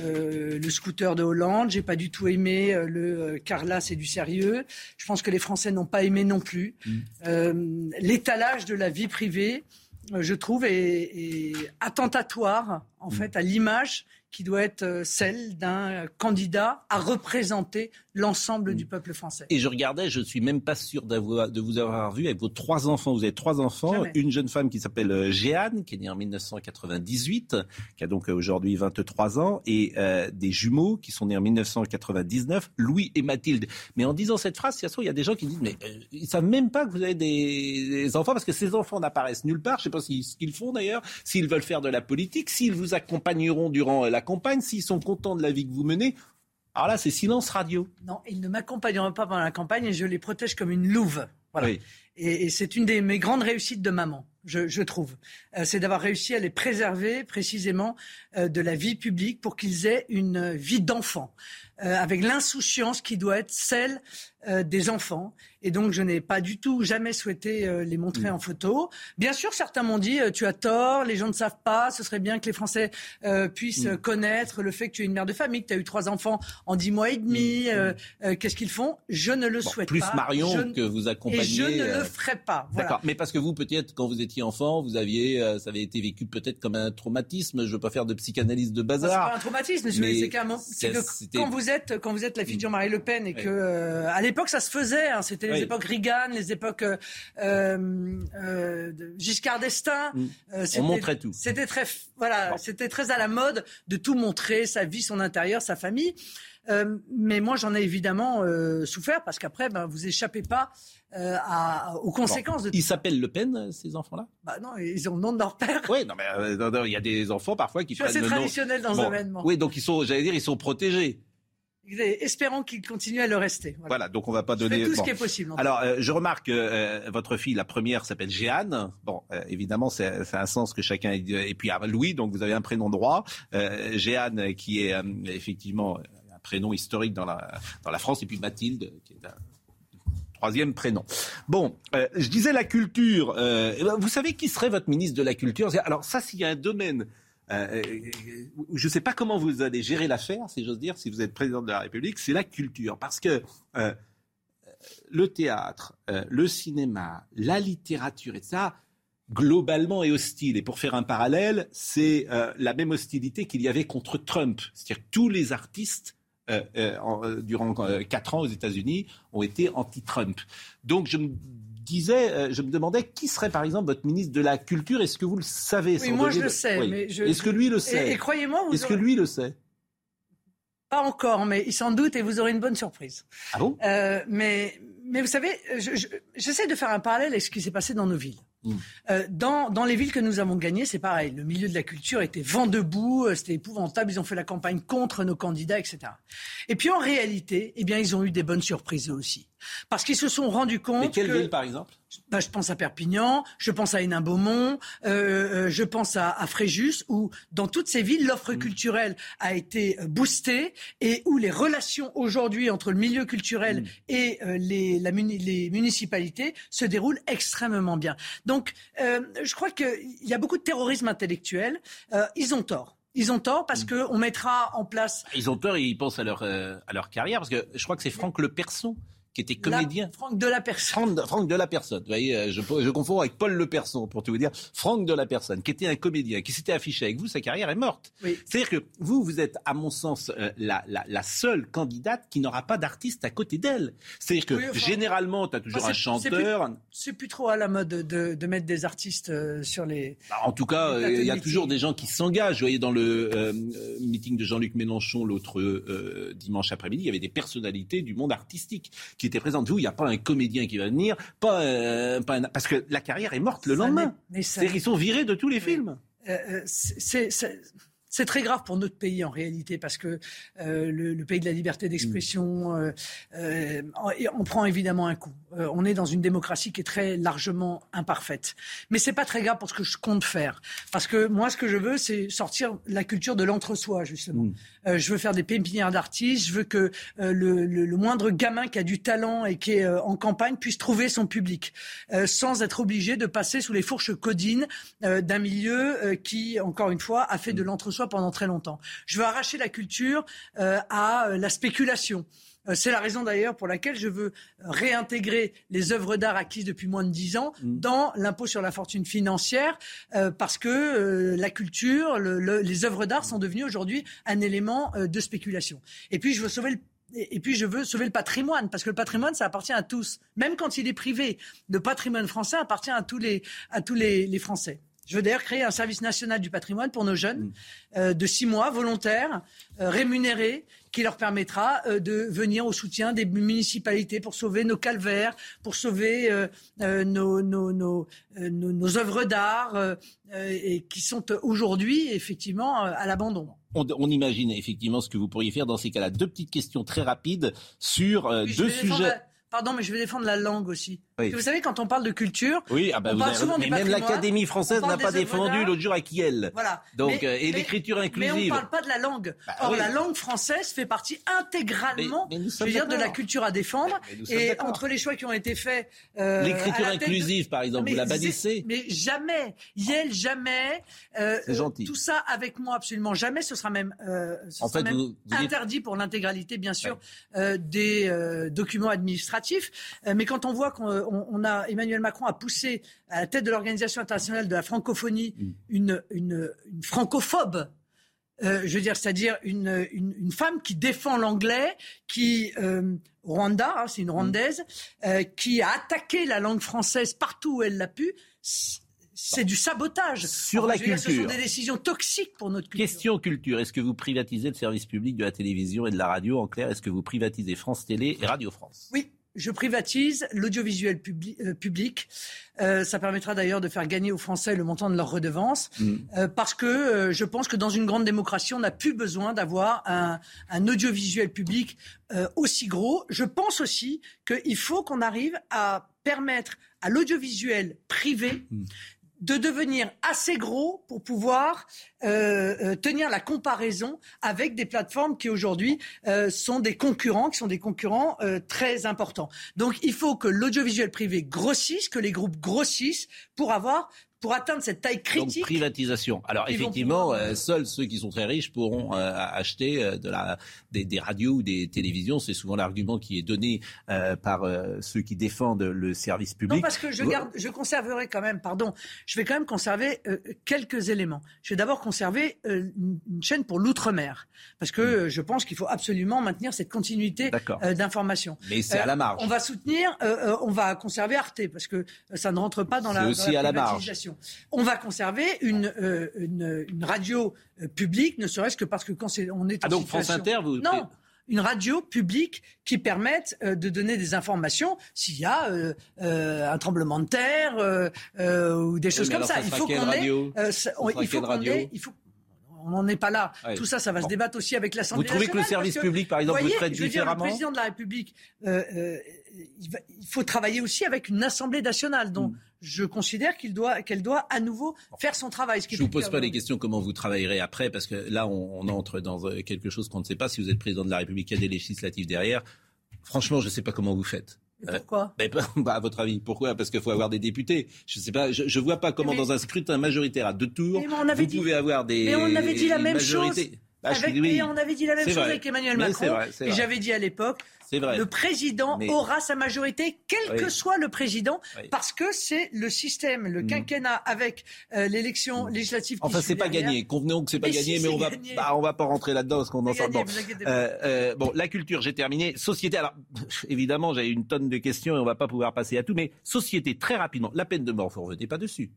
euh, le scooter de Hollande, j'ai pas du tout aimé euh, le Carla, c'est du sérieux. Je pense que les Français n'ont pas aimé non plus mmh. l'étalage de la vie privée. Je trouve est, attentatoire en mmh. fait à l'image qui doit être euh, celle d'un candidat à représenter l'ensemble du peuple français. Et je regardais, je ne suis même pas sûr de vous avoir vu avec vos trois enfants. Vous avez trois enfants, une jeune femme qui s'appelle euh, Jeanne, qui est née en 1998, qui a donc euh, aujourd'hui 23 ans, et des jumeaux qui sont nés en 1999, Louis et Mathilde. Mais en disant cette phrase, il y a des gens qui disent, mais ils savent même pas que vous avez des, des enfants, parce que ces enfants n'apparaissent nulle part. Je ne sais pas ce qu'ils font d'ailleurs, s'ils veulent faire de la politique, s'ils vous accompagneront durant la campagne, s'ils sont contents de la vie que vous menez, alors là, c'est silence radio. Non, ils ne m'accompagneront pas pendant la campagne et je les protège comme une louve. Voilà. Et, c'est une des mes grandes réussites de maman, je, trouve. Euh, c'est d'avoir réussi à les préserver précisément euh, de la vie publique pour qu'ils aient une vie d'enfant, euh, avec l'insouciance qui doit être celle des enfants. Et donc, je n'ai pas du tout jamais souhaité euh, les montrer mm. en photo. Bien sûr, certains m'ont dit, euh, tu as tort, les gens ne savent pas, ce serait bien que les Français euh, puissent mm. connaître le fait que tu es une mère de famille, que tu as eu trois enfants en dix mois et demi. Mm. Qu'est-ce qu'ils font? Je ne le souhaite plus pas. Plus Marion que vous accompagnez. Et je ne le ferai pas. D'accord. Mais parce que vous, peut-être, quand vous étiez enfant, vous aviez, ça avait été vécu peut-être comme un traumatisme. Je ne veux pas faire de psychanalyse de bazar. C'est pas un traumatisme, mais c'est quand vous êtes, quand vous êtes la figure Marie Le Pen et que, à l'époque, ça se faisait. Hein, C'était les époques Reagan, les époques euh, euh, de Giscard d'Estaing. Mm. Euh, On montrait tout. C'était très, voilà, c'était très à la mode de tout montrer, sa vie, son intérieur, sa famille. mais moi, j'en ai évidemment souffert parce qu'après, ben, vous échappez pas à, aux conséquences de Ils s'appellent Le Pen, ces enfants-là? Bah Non, ils ont le nom de leur père. Oui, non, mais il y a des enfants parfois qui Je suis assez traditionnel dans ce domaine. Oui, donc ils sont, j'allais dire, ils sont protégés. Espérons qu'il continue à le rester. Voilà, donc on va pas donner. tout ce qui est possible. Alors, euh, je remarque que euh, votre fille, la première, s'appelle Jeanne. Bon, euh, évidemment, c'est un sens que chacun. Et puis Louis, donc vous avez un prénom droit. Jeanne, qui est effectivement un prénom historique dans la dans la France, et puis Mathilde, qui est un troisième prénom. Bon, je disais la culture. vous savez qui serait votre ministre de la culture? Alors ça, s'il y a un domaine euh, euh, je ne sais pas comment vous allez gérer l'affaire, si j'ose dire, si vous êtes président de la République, c'est la culture. Parce que euh, le théâtre, le cinéma, la littérature, et ça, globalement est hostile. Et pour faire un parallèle, c'est la même hostilité qu'il y avait contre Trump. C'est-à-dire que tous les artistes durant quatre ans aux États-Unis ont été anti-Trump. Donc je me disais, euh, je me demandais qui serait par exemple votre ministre de la Culture. Est-ce que vous le savez Oui, moi je le sais. Est-ce que lui le sait Et, croyez-moi, Est-ce que lui le sait Pas encore, mais il s'en doute et vous aurez une bonne surprise. Ah bon? Euh, mais, mais vous savez, j'essaie de faire un parallèle avec ce qui s'est passé dans nos villes. Mm. Euh, dans, dans, les villes que nous avons gagnées, c'est pareil. Le milieu de la culture était vent debout, c'était épouvantable. Ils ont fait la campagne contre nos candidats, etc. Et puis en réalité, eh bien, ils ont eu des bonnes surprises aussi. Parce qu'ils se sont rendus compte. Mais quelle ville, par exemple? Bah, Je pense à Perpignan, je pense à Hénin-Beaumont, euh, euh, je pense à, à, Fréjus, où dans toutes ces villes, l'offre mm. culturelle a été euh, boostée et où les relations aujourd'hui entre le milieu culturel mm. et les, la, les municipalités se déroulent extrêmement bien. Donc, je crois qu'il y a beaucoup de terrorisme intellectuel. ils ont tort. Ils ont tort parce mm. qu'on mettra en place. Ils ont tort et ils pensent à leur, à leur carrière parce que je crois que c'est Franck Le Person qui était comédien. Franck de la personne. Franck, de la personne. Vous voyez, euh, je, je, confonds avec Paul Le Person, pour tout vous dire. Franck de la personne, qui était un comédien, qui s'était affiché avec vous, sa carrière est morte. C'est-à-dire que vous, vous êtes, à mon sens, euh, la, la, la, seule candidate qui n'aura pas d'artiste à côté d'elle. C'est-à-dire que généralement, tu as toujours un chanteur. C'est plus, trop à la mode de, de mettre des artistes euh, sur les. Bah, en tout cas, il y a toujours des gens qui s'engagent. Vous voyez, dans le meeting de Jean-Luc Mélenchon l'autre dimanche après-midi, il y avait des personnalités du monde artistique qui étaient présentes. Vous, il n'y a pas un comédien qui va venir, pas, euh, pas parce que la carrière est morte le lendemain. C'est-à-dire qu'ils sont virés de tous les films. Euh, euh, c'est c'est très grave pour notre pays en réalité parce que euh, le, le, pays de la liberté d'expression, euh, euh, on prend évidemment un coup. Euh, on est dans une démocratie qui est très largement imparfaite. Mais c'est pas très grave pour ce que je compte faire parce que moi ce que je veux c'est sortir la culture de l'entre-soi justement. Mm. Euh, je veux faire des pépinières d'artistes. Je veux que le, le, le, moindre gamin qui a du talent et qui est en campagne puisse trouver son public sans être obligé de passer sous les fourches codines d'un milieu qui encore une fois a fait de mm. Pendant très longtemps. Je veux arracher la culture euh, à euh, la spéculation. Euh, c'est la raison d'ailleurs pour laquelle je veux réintégrer les œuvres d'art acquises depuis moins de dix ans mm. dans l'impôt sur la fortune financière, parce que la culture, les œuvres d'art sont devenues aujourd'hui un élément de spéculation. Et puis je veux sauver le et puis je veux sauver le patrimoine, parce que le patrimoine, ça appartient à tous. Même quand il est privé, le patrimoine français appartient à tous les, à tous les Français. Je veux d'ailleurs créer un service national du patrimoine pour nos jeunes mm. euh, de six mois, volontaires, euh, rémunérés, qui leur permettra euh, de venir au soutien des municipalités pour sauver nos calvaires, pour sauver nos, nos, nos, nos, œuvres d'art et qui sont aujourd'hui effectivement à l'abandon. On, on, imagine effectivement ce que vous pourriez faire dans ces cas-là. Deux petites questions très rapides sur deux sujets. Pardon, mais je vais défendre la langue aussi. Vous savez, quand on parle de culture, oui, ah bah on parle souvent mais même l'Académie française n'a pas défendu l'autre jour à Kiel. Voilà. Donc, euh, et l'écriture inclusive. Mais on ne parle pas de la langue. Bah Or, la langue française fait partie intégralement, je veux dire, de la culture à défendre. et entre les choix qui ont été faits, euh, l'écriture inclusive, par exemple, vous la bannissez. Mais jamais, Yel, jamais. Euh, C'est gentil. Tout ça avec moi, absolument jamais. Ce sera même, ce en sera fait, même vous, interdit pour l'intégralité, bien sûr, des documents administratifs. mais quand on voit qu'on on, a Emmanuel Macron a poussé à la tête de l'Organisation internationale de la francophonie mm. une, une, francophobe. Euh, je veux dire, c'est-à-dire une, une, femme qui défend l'anglais, qui euh, Rwanda, hein, c'est une Rwandaise, euh, qui a attaqué la langue française partout où elle l'a pu c'est du sabotage. Sur la culture. ce sont des décisions toxiques pour notre culture. Question culture. Est-ce que vous privatisez le service public de la télévision et de la radio En clair, est-ce que vous privatisez France Télé et Radio France? Oui je privatise l'audiovisuel euh, public. Euh, ça permettra d'ailleurs de faire gagner aux Français le montant de leur redevance, mm. euh, parce que je pense que dans une grande démocratie, on n'a plus besoin d'avoir un, audiovisuel public aussi gros. Je pense aussi qu'il faut qu'on arrive à permettre à l'audiovisuel privé mm de devenir assez gros pour pouvoir euh, euh, tenir la comparaison avec des plateformes qui aujourd'hui euh, sont des concurrents, qui sont des concurrents très importants. Donc il faut que l'audiovisuel privé grossisse, que les groupes grossissent pour avoir pour atteindre cette taille critique. Donc privatisation. Alors effectivement, euh, seuls ceux qui sont très riches pourront euh, acheter euh, de la, des, des, radios ou des télévisions. C'est souvent l'argument qui est donné par ceux qui défendent le service public. Non, parce que je, garde, je conserverai quand même, pardon, je vais quand même conserver quelques éléments. Je vais d'abord conserver une, chaîne pour l'outre-mer, parce que hmm. je pense qu'il faut absolument maintenir cette continuité d'information. Mais c'est à la marge. On va soutenir, on va conserver Arte, parce que ça ne rentre pas dans la, aussi à la marge. On va conserver une, euh, une, radio euh, publique, ne serait-ce que parce que quand on est en ah donc France Inter, vous non une radio publique qui permette euh, de donner des informations s'il y a un tremblement de terre ou des choses comme ça. Il faut qu'on ait, il faut qu'on ait, il faut on n'en est pas là. Tout ça, ça va se débattre aussi avec l'Assemblée nationale. Vous trouvez que le service public, par exemple, vous, traite différemment Le président de la République, il, faut travailler aussi avec une Assemblée nationale. Mm je considère qu'il doit, qu'elle doit à nouveau faire son travail. je ne vous pose pas les questions comment vous travaillerez après, parce que là, on, entre dans euh, quelque chose qu'on ne sait pas. Si vous êtes président de la République, il y a des législatives derrière. Franchement, je ne sais pas comment vous faites. pourquoi euh, bah, À votre avis, pourquoi? Parce qu'il faut avoir des députés. Je sais pas. Je, ne vois pas comment dans un scrutin majoritaire à deux tours, vous pouvez avoir des. Mais on avait dit la même chose. Bah, et on avait dit la même chose avec Emmanuel Macron. et j'avais dit à l'époque, le président aura sa majorité, quel que soit le président, parce que c'est le système, le mm. quinquennat avec euh, l'élection législative. Enfin, c'est pas gagné. Convenons que c'est pas gagné, mais on va, bah, on va pas rentrer là-dedans parce qu'on en sort. Bon. Euh, euh, bon, la culture, j'ai terminé. Société. Alors, évidemment, j'ai une tonne de questions et on va pas pouvoir passer à tout, mais société, très rapidement. La peine de mort, vous revenez pas dessus.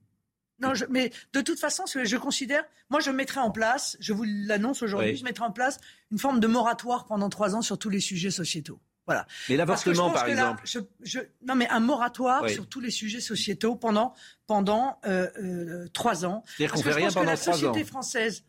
Non, mais de toute façon, je considère, moi je mettrai en place, je vous l'annonce aujourd'hui, je mettrai en place une forme de moratoire pendant trois ans sur tous les sujets sociétaux. Voilà. Mais l'avortement, par exemple. non, mais un moratoire sur tous les sujets sociétaux pendant pendant euh, euh, trois ans. Parce que je pense que la société française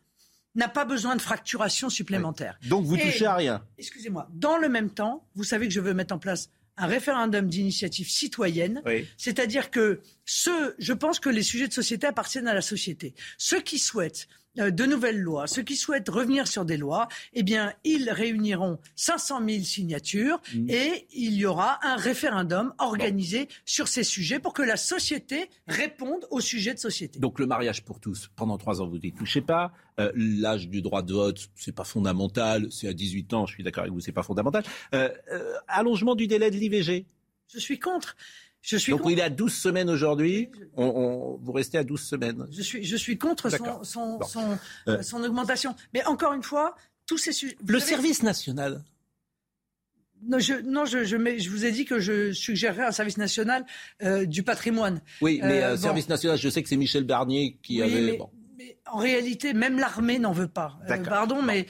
n'a pas besoin de fracturation supplémentaire. Donc vous touchez à rien. Excusez-moi. Dans le même temps, vous savez que je veux mettre en place un référendum d'initiative citoyenne, c'est-à-dire que ceux, je pense que les sujets de société appartiennent à la société. Ceux qui souhaitent de nouvelles lois, ceux qui souhaitent revenir sur des lois, eh bien, ils réuniront 500 000 signatures mmh. et il y aura un référendum organisé sur ces sujets pour que la société réponde aux sujets de société. Donc le mariage pour tous, pendant trois ans, vous n'y touchez pas. Euh, l'âge du droit de vote, c'est pas fondamental. C'est à 18 ans, je suis d'accord avec vous, c'est pas fondamental. Euh, allongement du délai de l'IVG. Je suis contre. Donc il est à 12 semaines aujourd'hui. On, vous restez à 12 semaines. Je suis, je suis contre son, son, euh. son, augmentation. Mais encore une fois, tous ces sujets. Le service national. Non, je, non je, je, je, vous ai dit que je suggérerais un service national euh, du patrimoine. Oui, mais euh, service national, je sais que c'est Michel Barnier qui avait. Mais, en réalité, même l'armée n'en veut pas. pardon, mais.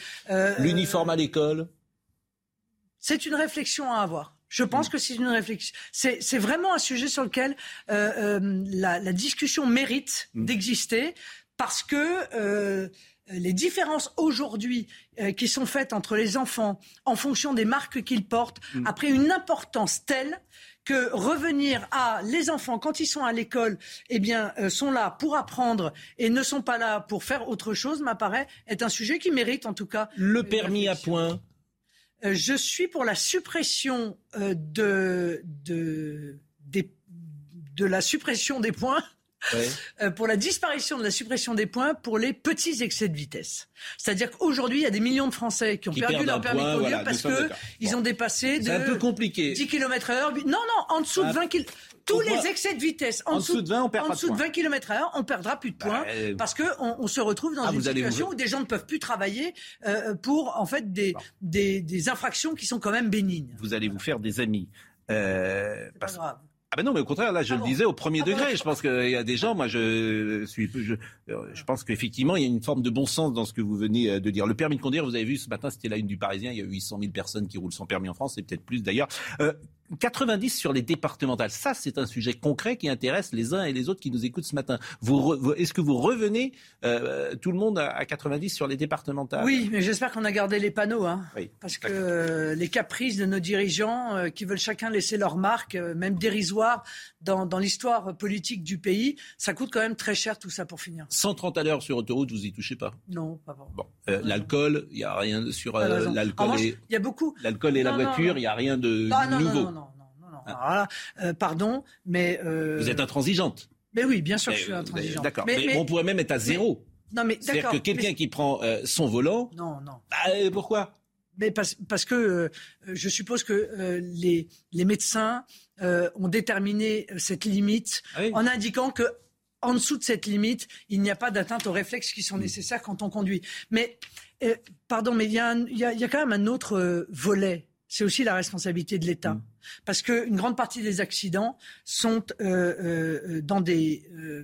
L'uniforme à l'école C'est une réflexion à avoir. Je pense mm. que c'est une réflexion. C'est vraiment un sujet sur lequel euh, euh, la, la, discussion mérite mm. d'exister parce que euh, les différences aujourd'hui qui sont faites entre les enfants en fonction des marques qu'ils portent mm. a pris une importance telle que revenir à les enfants quand ils sont à l'école, eh bien, euh, sont là pour apprendre et ne sont pas là pour faire autre chose, m'apparaît être un sujet qui mérite en tout cas. Le permis à point. Euh, je suis pour la suppression euh, de, de, de la suppression des points. Euh, pour la disparition de la suppression des points pour les petits excès de vitesse. C'est-à-dire qu'aujourd'hui, il y a des millions de Français qui ont perdu leur permis de conduire parce qu'ils ont dépassé de un peu compliqué. 10 km heure. Non, non, en dessous de 20 km tous les excès de vitesse en, dessous de 20, on perd en dessous de 20 km h on perdra plus de bah, points euh, parce que on, se retrouve dans ah, une situation où des gens ne peuvent plus travailler euh, pour en fait des, des, infractions qui sont quand même bénignes. Vous allez vous faire des amis. Euh, pas grave. Ah ben non, mais au contraire, là, je le ah disais au premier ah degré. Je pense qu'il y a des gens, moi, je suis, je, je pense qu'effectivement, il y a une forme de bon sens dans ce que vous venez de dire. Le permis de conduire, vous avez vu ce matin, c'était la une du Parisien. Il y a 800 000 personnes qui roulent sans permis en France, et peut-être plus d'ailleurs. Euh, 90 sur les départementales. Ça, c'est un sujet concret qui intéresse les uns et les autres qui nous écoutent ce matin. Vous, est-ce que vous revenez euh, tout le monde à, 90 sur les départementales? Oui, mais j'espère qu'on a gardé les panneaux, hein, parce que euh, les caprices de nos dirigeants euh, qui veulent chacun laisser leur marque, même dérisoire, dans, dans l'histoire politique du pays, ça coûte quand même très cher tout ça pour finir. 130 à l'heure sur autoroute, vous y touchez pas? Non, pas vraiment. Bon, l'alcool, il y a rien sur l'alcool. Il y a beaucoup. L'alcool et la voiture, il y a rien de nouveau. Ah. Euh, pardon, mais... Euh, vous êtes intransigeante. Mais oui, bien sûr que je suis intransigeante. D'accord, mais, on pourrait même être à zéro. Non, mais C'est-à-dire que quelqu'un qui prend euh, son volant... Non, non. Bah, pourquoi? Mais parce, parce que je suppose que les, les médecins ont déterminé cette limite ah en indiquant que en dessous de cette limite, il n'y a pas d'atteinte aux réflexes qui sont hmm. nécessaires quand on conduit. Mais, pardon, mais il y, y a, il y, a quand même un autre volet c'est aussi la responsabilité de l'État. Mm. Parce qu'une grande partie des accidents sont euh, euh, dans des euh,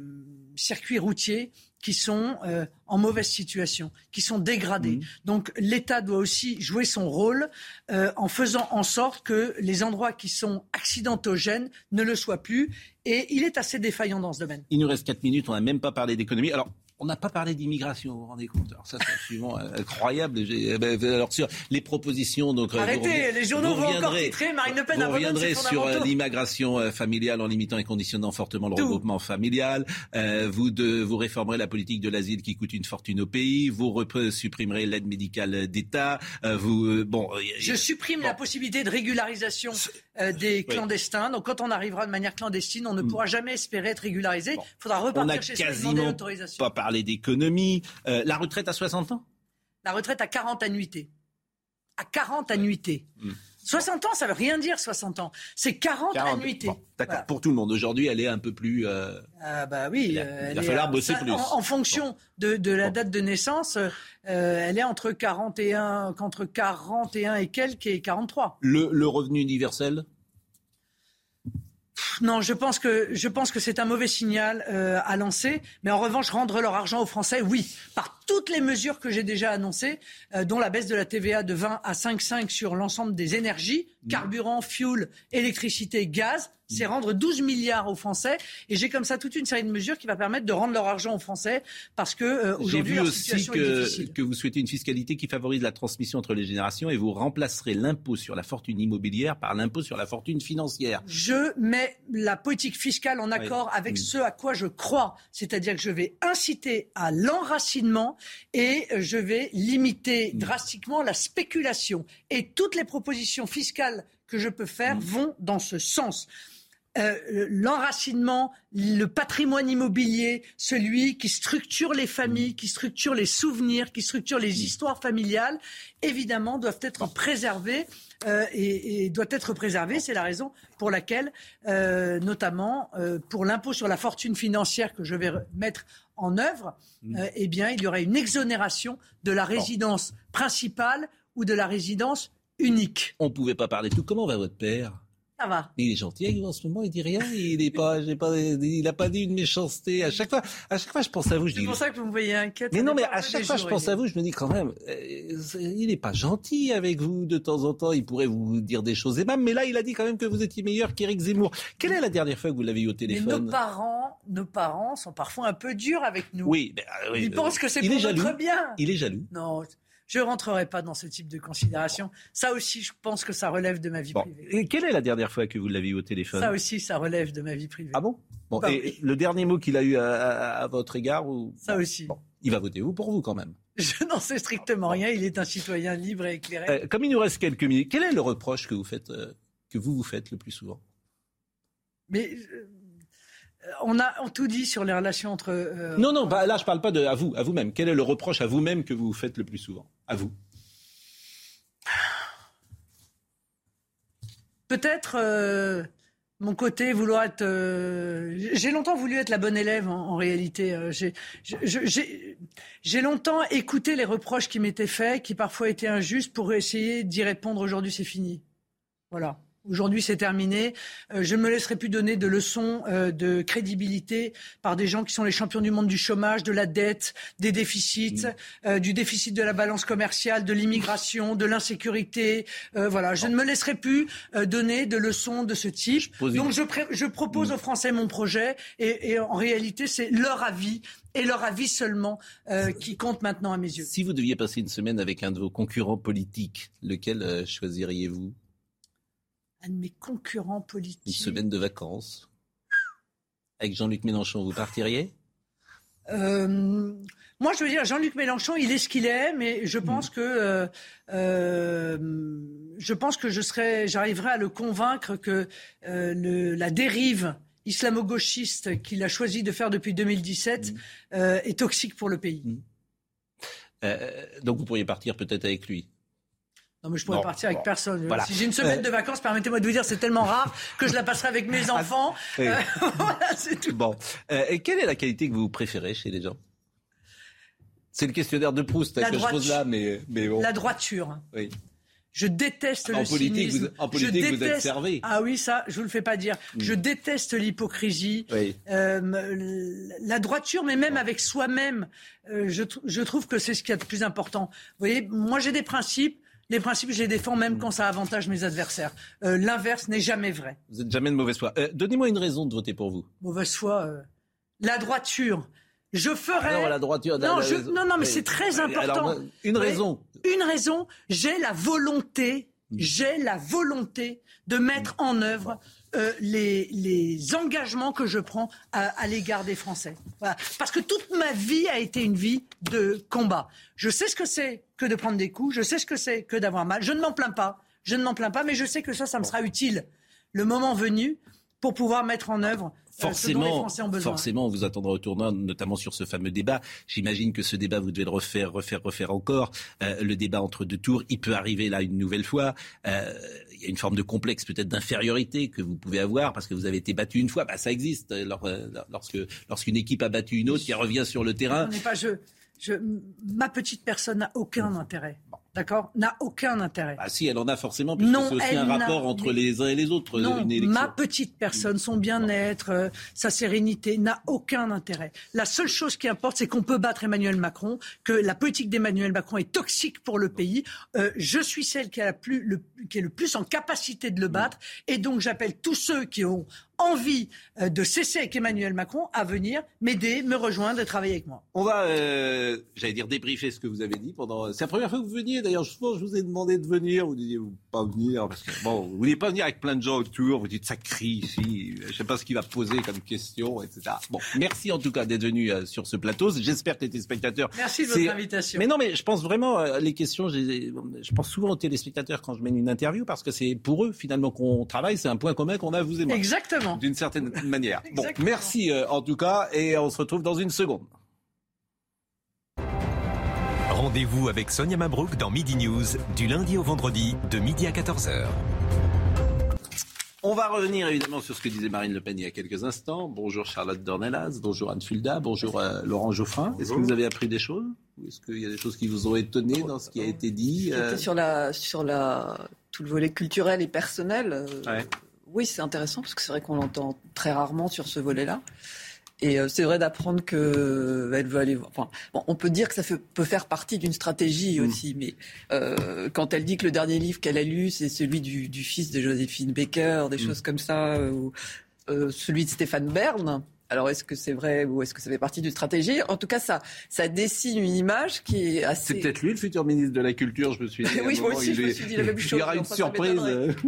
circuits routiers qui sont en mauvaise situation, qui sont dégradés. Mm. Donc l'État doit aussi jouer son rôle en faisant en sorte que les endroits qui sont accidentogènes ne le soient plus. Et il est assez défaillant dans ce domaine. Il nous reste 4 minutes, on n'a même pas parlé d'économie. Alors on n'a pas parlé d'immigration, vous vous rendez compte Alors ça, c'est absolument euh, incroyable. Eh ben, alors sur les propositions, donc euh, arrêtez, les journaux vont encore titrer. Marine Le Pen vous reviendrez sur euh, l'immigration familiale en limitant et conditionnant fortement le regroupement familial. vous de, vous réformerez la politique de l'asile qui coûte une fortune au pays. Vous supprimerez l'aide médicale d'État. vous bon. Je supprime la possibilité de régularisation des clandestins. Donc quand on arrivera de manière clandestine, on ne mm. pourra jamais espérer être régularisé. Il faudra repartir chez soi demander l'autorisation d'économie. Euh, la retraite à 60 ans? La retraite à 40 annuités. À 40 annuités. 60 ans, ça veut rien dire 60 ans. C'est 40, annuités. D'accord. Pour tout le monde. Aujourd'hui, elle est un peu plus. Euh, ah bah oui. Il, va falloir bosser plus. En, fonction de, de, la date de naissance, euh, elle est entre 41, entre 41 et quelques et 43. Le, le revenu universel? Non, je pense que je pense que c'est un mauvais signal euh, à lancer. Mais en revanche, rendre leur argent aux Français, oui, par toutes les mesures que j'ai déjà annoncées, euh, dont la baisse de la TVA de 20 à 5,5 sur l'ensemble des énergies, mmh. carburant, fuel, électricité, gaz c'est rendre 12 milliards aux Français. Et j'ai comme ça toute une série de mesures qui va permettre de rendre leur argent aux Français parce que euh, aujourd'hui leur situation que, est que vous souhaitez une fiscalité qui favorise la transmission entre les générations et vous remplacerez l'impôt sur la fortune immobilière par l'impôt sur la fortune financière. Je mets la politique fiscale en accord avec mm. ce à quoi je crois, c'est-à-dire que je vais inciter à l'enracinement et je vais limiter mm. drastiquement la spéculation. Et toutes les propositions fiscales que je peux faire mm. vont dans ce sens. Euh, l'enracinement, le patrimoine immobilier, celui qui structure les familles, qui structure les souvenirs, qui structure les histoires familiales, évidemment, doivent être préservés. Euh, et, doit être préservé. C'est la raison pour laquelle, euh, notamment pour l'impôt sur la fortune financière que je vais mettre en œuvre, mm. eh bien, il y aura une exonération de la résidence principale ou de la résidence unique. On ne pouvait pas parler de tout. Comment va votre père? Ça va. Il est gentil avec vous en ce moment, il dit rien, il est pas, pas, il a pas dit une méchanceté. À chaque fois, à chaque fois, je pense à vous. C'est pour ça que vous me voyez inquiète. Mais non, mais à chaque fois, je pense à vous, je me dis quand même, euh, il est pas gentil avec vous de temps en temps. Il pourrait vous dire des choses aimables, mais là, il a dit quand même que vous étiez meilleur qu'Éric Zemmour. Quelle est la dernière fois que vous l'avez eu au téléphone Nos parents, nos parents sont parfois un peu durs avec nous. Oui, ah oui ils pensent que c'est pour notre bien. Il est jaloux. Non. Je ne rentrerai pas dans ce type de considération. Ça aussi, je pense que ça relève de ma vie privée. Et quelle est la dernière fois que vous l'avez eu au téléphone? Ça aussi, ça relève de ma vie privée. Ah bon, bon bah Et le dernier mot qu'il a eu à, votre égard ou... Ça aussi. il va voter vous pour vous quand même. Je n'en sais strictement rien. Il est un citoyen libre et éclairé. Euh, comme il nous reste quelques minutes, quel est le reproche que vous faites, euh, que vous vous faites le plus souvent? Mais euh, euh, on a tout dit sur les relations entre. Euh, non, non, bah, là je parle pas de à vous, à vous-même. Quel est le reproche à vous-même que vous faites le plus souvent? À vous. Peut-être euh, mon côté vouloir être. j'ai longtemps voulu être la bonne élève en, réalité. j'ai longtemps écouté les reproches qui m'étaient faits, qui parfois étaient injustes, pour essayer d'y répondre. Aujourd'hui, c'est fini. Voilà. Aujourd'hui, c'est terminé. Euh, je ne me laisserai plus donner de leçons euh, de crédibilité par des gens qui sont les champions du monde du chômage, de la dette, des déficits, euh, du déficit de la balance commerciale, de l'immigration, de l'insécurité. voilà, je ne me laisserai plus donner de leçons de ce type. Donc, je, je propose aux Français mon projet et, et en réalité, c'est leur avis et leur avis seulement qui compte maintenant à mes yeux. Si vous deviez passer une semaine avec un de vos concurrents politiques, lequel choisiriez-vous? Un de mes concurrents politiques. Une semaine de vacances. Avec Jean-Luc Mélenchon, vous partiriez? Euh, moi, je veux dire, Jean-Luc Mélenchon, il est ce qu'il est, mais je mm. pense que euh, euh, je pense que je serais, j'arriverai à le convaincre que la dérive islamo-gauchiste qu'il a choisi de faire depuis 2017 mm. est toxique pour le pays. Mm. donc, vous pourriez partir peut-être avec lui? Non, mais je pourrais partir avec personne. Si j'ai une semaine de vacances, permettez-moi de vous dire, c'est tellement rare que je la passerai avec mes ah, enfants. Euh, voilà, c'est tout. Bon. Euh, et quelle est la qualité que vous préférez chez les gens? C'est le questionnaire de Proust que je pose là, mais, mais bon. La droiture. Oui. Je déteste en le politique, cynisme. Vous, en politique, vous êtes servi. Ah oui, ça, je vous le fais pas dire. Hmm. Je déteste l'hypocrisie, oui. euh, la droiture, mais même avec soi-même. Euh, je, je trouve que c'est ce qu'il y a de plus important. Vous voyez, moi j'ai des principes. Les principes, je les défends même quand ça avantage mes adversaires. Euh, l'inverse n'est jamais vrai. Vous n'êtes jamais de mauvaise foi. Euh, donnez-moi une raison de voter pour vous. Mauvaise foi. Euh, la droiture. Je ferai. Non, la droiture. Non, non, non, mais c'est très important. une raison. Une raison. J'ai la volonté. Hmm. J'ai la volonté de mettre en œuvre euh, les, engagements que je prends à, l'égard des Français. Parce que toute ma vie a été une vie de combat. Je sais ce que c'est que de prendre des coups, je sais ce que c'est que d'avoir mal. Je ne m'en plains pas, je ne m'en plains pas, mais je sais que ça, ça me sera utile le moment venu pour pouvoir mettre en œuvre forcément, forcément, on vous attendra au tournant, notamment sur ce fameux débat. J'imagine que ce débat, vous devez le refaire, refaire, refaire encore. le débat entre deux tours, il peut arriver là une nouvelle fois. Euh, y a une forme de complexe, peut-être d'infériorité que vous pouvez avoir parce que vous avez été battu une fois. Bah, ça existe lorsque lorsqu'une équipe a battu une autre qui revient sur le terrain. Pas je, je, ma petite personne n'a aucun intérêt d'accord, n'a aucun intérêt. Ah si, elle en a forcément, puisque c'est aussi un rapport entre les uns et les autres. Non, ma petite personne, son bien-être, euh, sa sérénité n'a aucun intérêt. La seule chose qui importe, c'est qu'on peut battre Emmanuel Macron, que la politique d'Emmanuel Macron est toxique pour le pays. Euh, je suis celle qui, a la plus, le, qui est le plus en capacité de le battre, et donc j'appelle tous ceux qui ont envie euh, de cesser avec Emmanuel Macron à venir m'aider, me rejoindre et travailler avec moi. On va, euh, j'allais dire, débriefer ce que vous avez dit pendant. C'est la première fois que vous veniez. D'ailleurs, je pense je vous ai demandé de venir. Vous disiez vous pas venir parce que bon, vous vouliez pas venir avec plein de gens autour. Vous dites ça crie ici. Je sais pas ce qu'il va poser comme question, etc. Bon, merci en tout cas d'être venu euh, sur ce plateau. J'espère que les téléspectateurs. Merci de votre invitation. Mais non, mais je pense vraiment les questions. Je pense souvent aux téléspectateurs quand je mène une interview parce que c'est pour eux finalement qu'on travaille. C'est un point commun qu'on a vous et moi. Exactement d'une certaine manière. Bon, merci euh, en tout cas et on se retrouve dans une seconde. Rendez-vous avec Sonia Mabrouk dans Midi News du lundi au vendredi de midi à 14h. On va revenir évidemment sur ce que disait Marine Le Pen il y a quelques instants. Bonjour Charlotte Dornelas, bonjour Anne Fulda, bonjour euh, Laurent Geoffrin. Est-ce que vous avez appris des choses Est-ce qu'il y a des choses qui vous ont étonné dans ce qui a été dit euh Sur la sur la tout le volet culturel et personnel. Ouais oui, c'est intéressant parce que c'est vrai qu'on l'entend très rarement sur ce volet-là. Et euh, c'est vrai d'apprendre que euh, elle veut aller. Enfin, on peut dire que ça peut faire partie d'une stratégie mm. aussi, mais euh, quand elle dit que le dernier livre qu'elle a lu, c'est celui du, fils de Joséphine Baker, des mm. choses comme ça, ou celui de Stéphane Bern, alors est-ce que c'est vrai ou est-ce que ça fait partie d'une stratégie? En tout cas, ça, ça dessine une image qui est assez. C'est peut-être lui le futur ministre de la Culture, je me suis dit. oui, moi aussi, je me suis dit la même chose. Il y aura une surprise.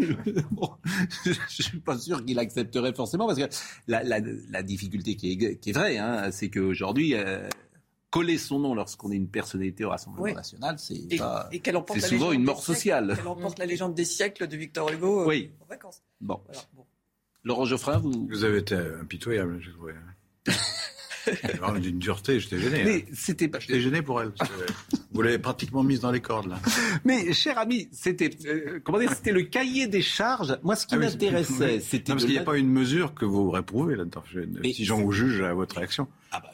je ne suis pas sûr qu'il accepterait forcément parce que la, difficulté qui est, qui est vraie, hein, c'est qu'aujourd'hui. Euh, coller son nom lorsqu'on est une personnalité au Rassemblement national, c'est souvent une mort sociale. Elle emporte la légende des siècles de Victor Hugo euh, oui. en vacances. Bon. Laurent Geoffrin, vous... Vous avez été impitoyable, je trouvais. d'une dureté, j'étais gêné. Mais hein. c'était pas. J'étais gêné pour elle. vous l'avez pratiquement mise dans les cordes là. Mais cher ami, c'était euh, comment dire, c'était le cahier des charges. Moi, ce qui ah m'intéressait, c'était parce qu'il n'y a pas une mesure que vous réprouvez là-dedans. Si j'en vous juge à votre réaction. Ah bah,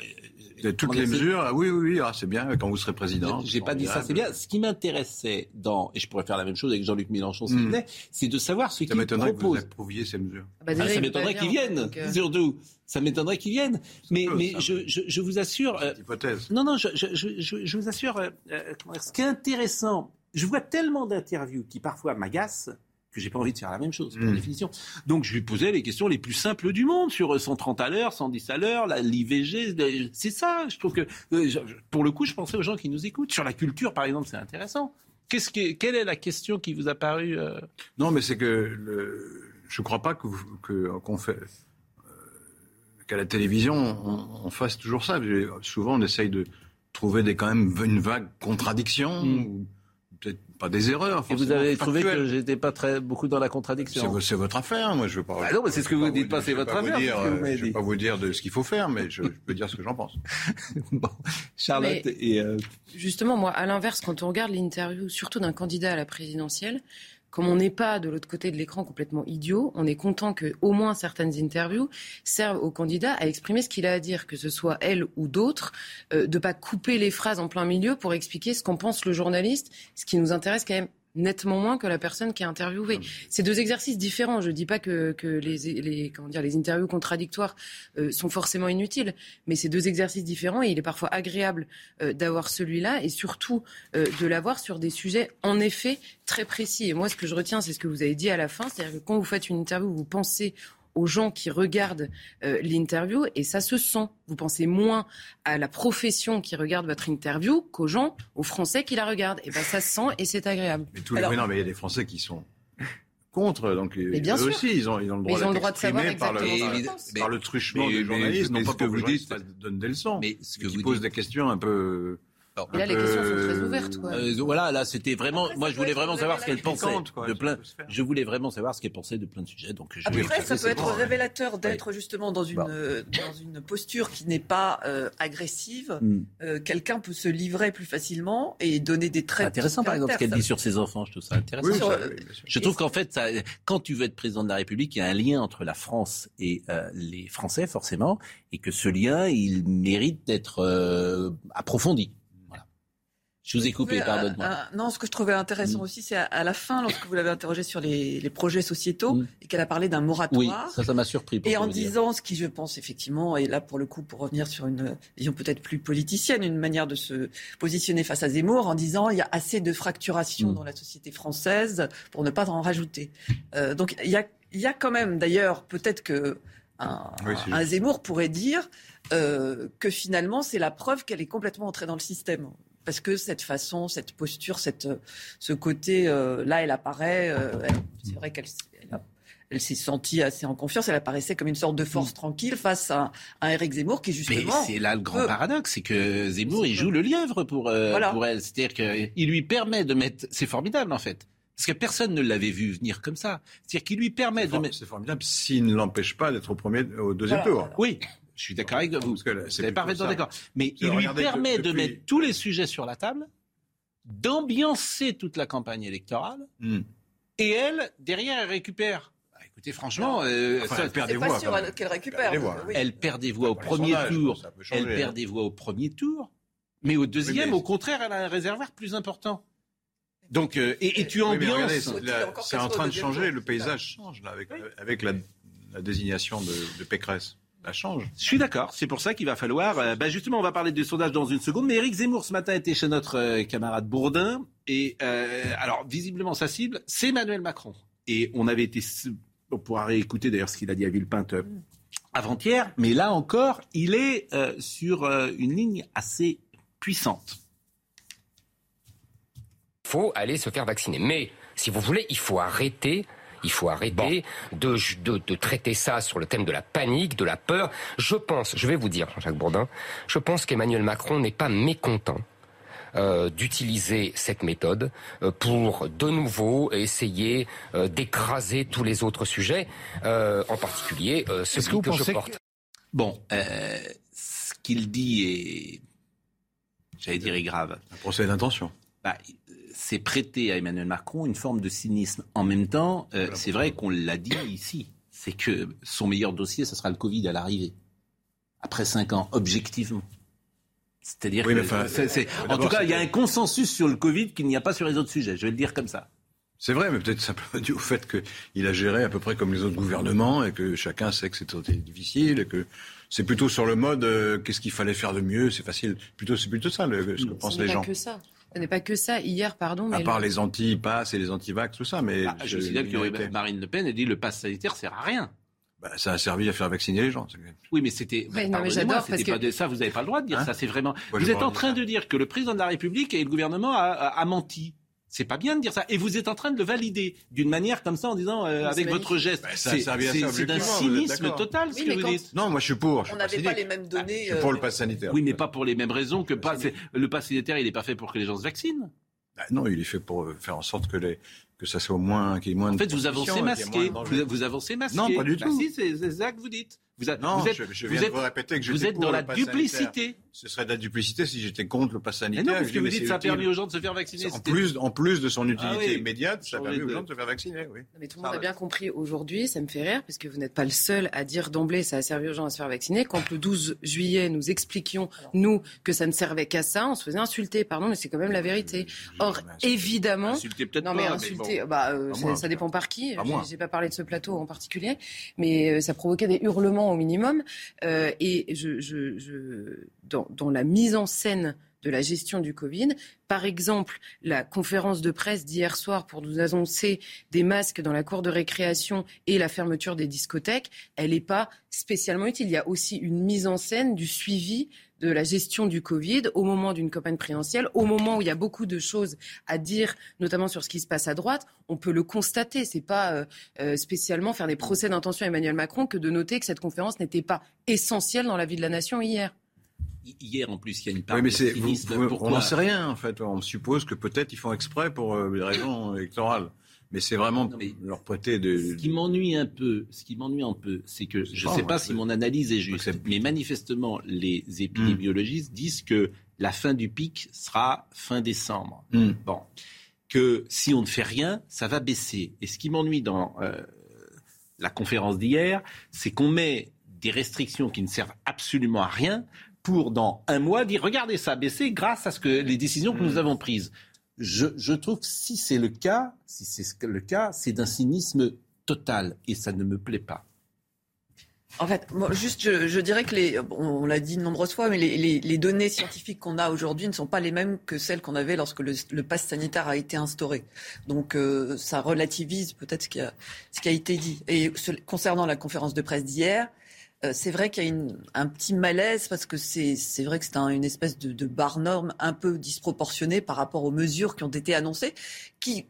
toutes les mesures, ah oui, oui, oui, ah, c'est bien quand vous serez président. J'ai pas dit ça, c'est bien. Ce qui m'intéressait dans, et je pourrais faire la même chose avec Jean-Luc Mélenchon s'il mmh. c'est de savoir ce qu'il propose. Ça m'étonnerait que vous approuviez ces mesures. Ah bah, ah, ça m'étonnerait qu'ils viennent, euh, surtout. Ça m'étonnerait qu'ils viennent. Mais, mais je, je, je, vous assure. Euh, hypothèse. Non, non, je, je vous assure. Euh, euh ce qui est intéressant, je vois tellement d'interviews qui parfois m'agacent que j'ai pas envie de faire la même chose, par mmh. définition. Donc je lui posais les questions les plus simples du monde sur 130 à l'heure, 110 à l'heure, l'IVG, c'est ça. Je trouve que euh, pour le coup, je pensais aux gens qui nous écoutent sur la culture, par exemple, c'est intéressant. Qu'est-ce que, quelle est la question qui vous a paru euh Non, mais c'est que le, je crois pas que qu'on fait euh, qu'à la télévision on, fasse toujours ça. Souvent, on essaye de trouver des quand même une vague contradiction. Mmh pas des erreurs. Et vous avez trouvé que j'étais pas très beaucoup dans la contradiction. C'est votre affaire, moi je veux pas. Ah non, mais c'est ce que vous dites pas, c'est votre affaire. je ne vais pas vous dire de ce qu'il faut faire, mais je, peux dire ce que j'en pense. bon, Charlotte et euh, justement moi, à l'inverse, quand on regarde l'interview, surtout d'un candidat à la présidentielle, comme on n'est pas de l'autre côté de l'écran complètement idiot, on est content que au moins certaines interviews servent au candidat à exprimer ce qu'il a à dire, que ce soit elle ou d'autres, euh, de pas couper les phrases en plein milieu pour expliquer ce qu'en pense le journaliste, ce qui nous intéresse quand même nettement moins que la personne qui est interviewée. C'est deux exercices différents. Je ne dis pas que, que les, les, comment dire, les interviews contradictoires euh, sont forcément inutiles, mais c'est deux exercices différents et il est parfois agréable euh, d'avoir celui-là et surtout euh, de l'avoir sur des sujets en effet très précis. Et moi, ce que je retiens, c'est ce que vous avez dit à la fin, c'est-à-dire que quand vous faites une interview, vous pensez aux gens qui regardent euh, l'interview et ça se sent. Vous pensez moins à la profession qui regarde votre interview qu'aux gens, aux Français qui la regardent. Et ben ça se sent et c'est agréable. Mais tous les... non, mais il y a des Français qui sont contre, donc mais bien eux aussi, ils ont, ils ont le droit, ils ont le droit de savoir par le, par le truchement des journalistes, non pas que vous dites, donnent des leçons, mais ce que vous posent des questions un peu Et là, les questions sont très ouvertes. voilà, là, c'était vraiment. moi, je voulais vraiment savoir ce qu'elle pensait de plein. Je voulais vraiment savoir ce qu'elle pensait de plein de sujets. Donc, je Après, ça peut être révélateur d'être justement dans une dans une posture qui n'est pas agressive. Hmm. Quelqu'un peut se livrer plus facilement et donner des traits. Intéressant, par exemple, ce qu'elle dit sur ses enfants. Je trouve ça intéressant. je trouve qu'en fait, ça, quand tu veux être président de la République, il y a un lien entre la France et les Français, forcément, et que ce lien, il mérite d'être euh, approfondi. Je vous ai coupé, pardonne-moi. non, ce que je trouvais intéressant mm. aussi, c'est à, la fin, lorsque vous l'avez interrogé sur les, projets sociétaux, mm. et qu'elle a parlé d'un moratoire. Oui, ça, ça m'a surpris. Et en disant ce qui, je pense, effectivement, et là, pour le coup, pour revenir sur une vision peut-être plus politicienne, une manière de se positionner face à Zemmour, en disant il y a assez de fracturation mm. dans la société française pour ne pas en rajouter. Euh, donc, il y a, il y a quand même, d'ailleurs, peut-être que un, Zemmour pourrait dire euh, que finalement, c'est la preuve qu'elle est complètement entrée dans le système. Parce que cette façon, cette posture, cette, ce côté, euh, là, elle apparaît. Euh, c'est vrai qu'elle elle, s'est sentie assez en confiance. Elle apparaissait comme une sorte de force tranquille face à, un Eric Zemmour qui justement. Mais c'est là le grand paradoxe, c'est que Zemmour il joue le lièvre pour pour elle. C'est-à-dire qu'il lui permet de mettre. C'est formidable en fait. Parce que personne ne l'avait vu venir comme ça. C'est-à-dire qu'il lui permet de mettre. C'est formidable s'il ne l'empêche pas d'être au premier, au deuxième tour. Oui. Je suis d'accord avec vous. Vous êtes parfaitement d'accord. Mais il lui permet de mettre tous les sujets sur la table, d'ambiancer toute la campagne électorale, hmm. et elle, derrière, elle récupère. Bah, écoutez, franchement, euh, elle perd des voix. qu'elle récupère. Elle perd des voix au premier tour. Elle perd hein. des voix au premier tour. Mais au deuxième, au contraire, elle a un réservoir plus important. Donc, euh, et, tu ambiances. c'est en train de changer, le paysage change là, avec, avec la, désignation de, de Pécresse. Change. Je suis d'accord. C'est pour ça qu'il va falloir. Euh, bah justement, on va parler du sondage dans une seconde. Mais Éric Zemmour ce matin était chez notre euh, camarade Bourdin. Et alors, visiblement, sa cible, c'est Emmanuel Macron. Et on avait été. On pourra réécouter d'ailleurs ce qu'il a dit à Villepinte avant-hier. Mais là encore, il est sur une ligne assez puissante faut aller se faire vacciner. Mais, si vous voulez, il faut arrêter il faut arrêter de, de, traiter ça sur le thème de la panique, de la peur. Je pense, je vais vous dire, Jean-Jacques Bourdin, je pense qu'Emmanuel Macron n'est pas mécontent euh, d'utiliser cette méthode euh, pour de nouveau essayer euh, d'écraser tous les autres sujets, en particulier celui que, que je porte. Bon, ce qu'il dit est, j'allais dire, est grave. Un procès d'intention. Bah, c'est prêter à Emmanuel Macron une forme de cynisme. En même temps, euh, c'est vrai qu'on l'a dit ici, c'est que son meilleur dossier, ce sera le Covid à l'arrivée. Après cinq ans, objectivement. C'est-à-dire que, en tout cas, il y a un consensus sur le Covid qu'il n'y a pas sur les autres sujets. Je vais le dire comme ça. C'est vrai, mais peut-être simplement dû au fait qu'il a géré à peu près comme les autres gouvernements et que chacun sait que c'est difficile et que c'est plutôt sur le mode euh, qu'est-ce qu'il fallait faire de mieux, c'est facile. Plutôt, c'est plutôt ça ce que pensent les gens. Que ça. Ce n'est pas que ça. Hier, pardon. Mais à part les anti-pass et les anti-vax, tout ça. Mais bah, je, je signale que Marine Le Pen a dit le pass sanitaire sert à rien. Bah, ça a servi à faire vacciner les gens. Oui, mais c'était. Non, mais j'adore parce que ça, vous n'avez pas le droit de dire hein ça. C'est vraiment. vous êtes en train de dire que le président de la République et le gouvernement a, a menti. C'est pas bien de dire ça. Et vous êtes en train de le valider d'une manière comme ça en disant euh, avec votre geste. Bah, c'est d'un cynisme total ce que vous dites. Non, moi je suis pour. on n'avait pas les mêmes données. je suis pour le euh, pass sanitaire. Oui, mais pas pour les mêmes raisons que pas. Le pass sanitaire, il n'est pas fait pour que les gens se vaccinent. Bah, non, il est fait pour euh, faire en sorte que les que ça soit au moins qu'il y ait moins. En fait, vous avancez masqué. Vous, avancez masqué. Non, pas du tout. si, c'est ça que vous dites. Vous êtes, non, vous êtes, je, viens de vous répéter que vous êtes dans la duplicité. Ce serait de la duplicité si j'étais contre le pass sanitaire. Mais non, parce que vous dites ça a permis aux gens de se faire vacciner. En plus, en plus de son utilité ah immédiate, ça a permis aux gens de se faire vacciner. Oui. mais tout le monde a bien compris aujourd'hui, ça me fait rire, parce que vous n'êtes pas le seul à dire d'emblée ça a servi aux gens à se faire vacciner. Quand le 12 juillet, nous expliquions, nous, que ça ne servait qu'à ça, on se faisait insulter, pardon, mais c'est quand même la vérité. Or, évidemment. Insulter peut-être non, mais insulter, bah, euh, ça, dépend par qui. J'ai pas parlé de ce plateau en particulier, mais euh, ça provoquait des hurlements au minimum. Euh, et je, dans, dans, la mise en scène de la gestion du Covid. Par exemple, la conférence de presse d'hier soir pour nous annoncer des masques dans la cour de récréation et la fermeture des discothèques, elle n'est pas spécialement utile. Il y a aussi une mise en scène du suivi de la gestion du Covid au moment d'une campagne présidentielle, au moment où il y a beaucoup de choses à dire, notamment sur ce qui se passe à droite, on peut le constater. C'est pas euh, euh, spécialement faire des procès d'intention à Emmanuel Macron que de noter que cette conférence n'était pas essentielle dans la vie de la nation hier. hier, en plus, il y a une part oui, mais de c'est, cynisme. on n'en sait rien, en fait. On suppose que peut-être ils font exprès pour euh, des raisons électorales. Mais c'est vraiment Non, mais leur prêter de. Ce qui m'ennuie un peu, ce qui m'ennuie un peu, c'est que je ne sais pas si mon analyse est juste, mais manifestement, les Hmm. épidémiologistes disent que la fin du pic sera fin décembre. Hmm. Bon, que si on ne fait rien, ça va baisser. Et ce qui m'ennuie dans euh, la conférence d'hier, c'est qu'on met des restrictions qui ne servent absolument à rien pour dans un mois dire regardez ça a baissé grâce à ce que les décisions que nous avons prises. Je, trouve si c'est le cas, si c'est le cas, c'est d'un cynisme total et ça ne me plaît pas. En fait, juste, je, dirais que les, on l'a dit de nombreuses fois, mais les, données scientifiques qu'on a aujourd'hui ne sont pas les mêmes que celles qu'on avait lorsque le, le pass sanitaire a été instauré. Donc, euh, ça relativise peut-être ce qui a, été dit. Et ce- concernant la conférence de presse d'hier, euh, c'est vrai qu'il y a une- un petit malaise parce que c'est c'est vrai que c'est un- une espèce de, de barre norme un peu disproportionnée par rapport aux mesures qui ont été annoncées, qui,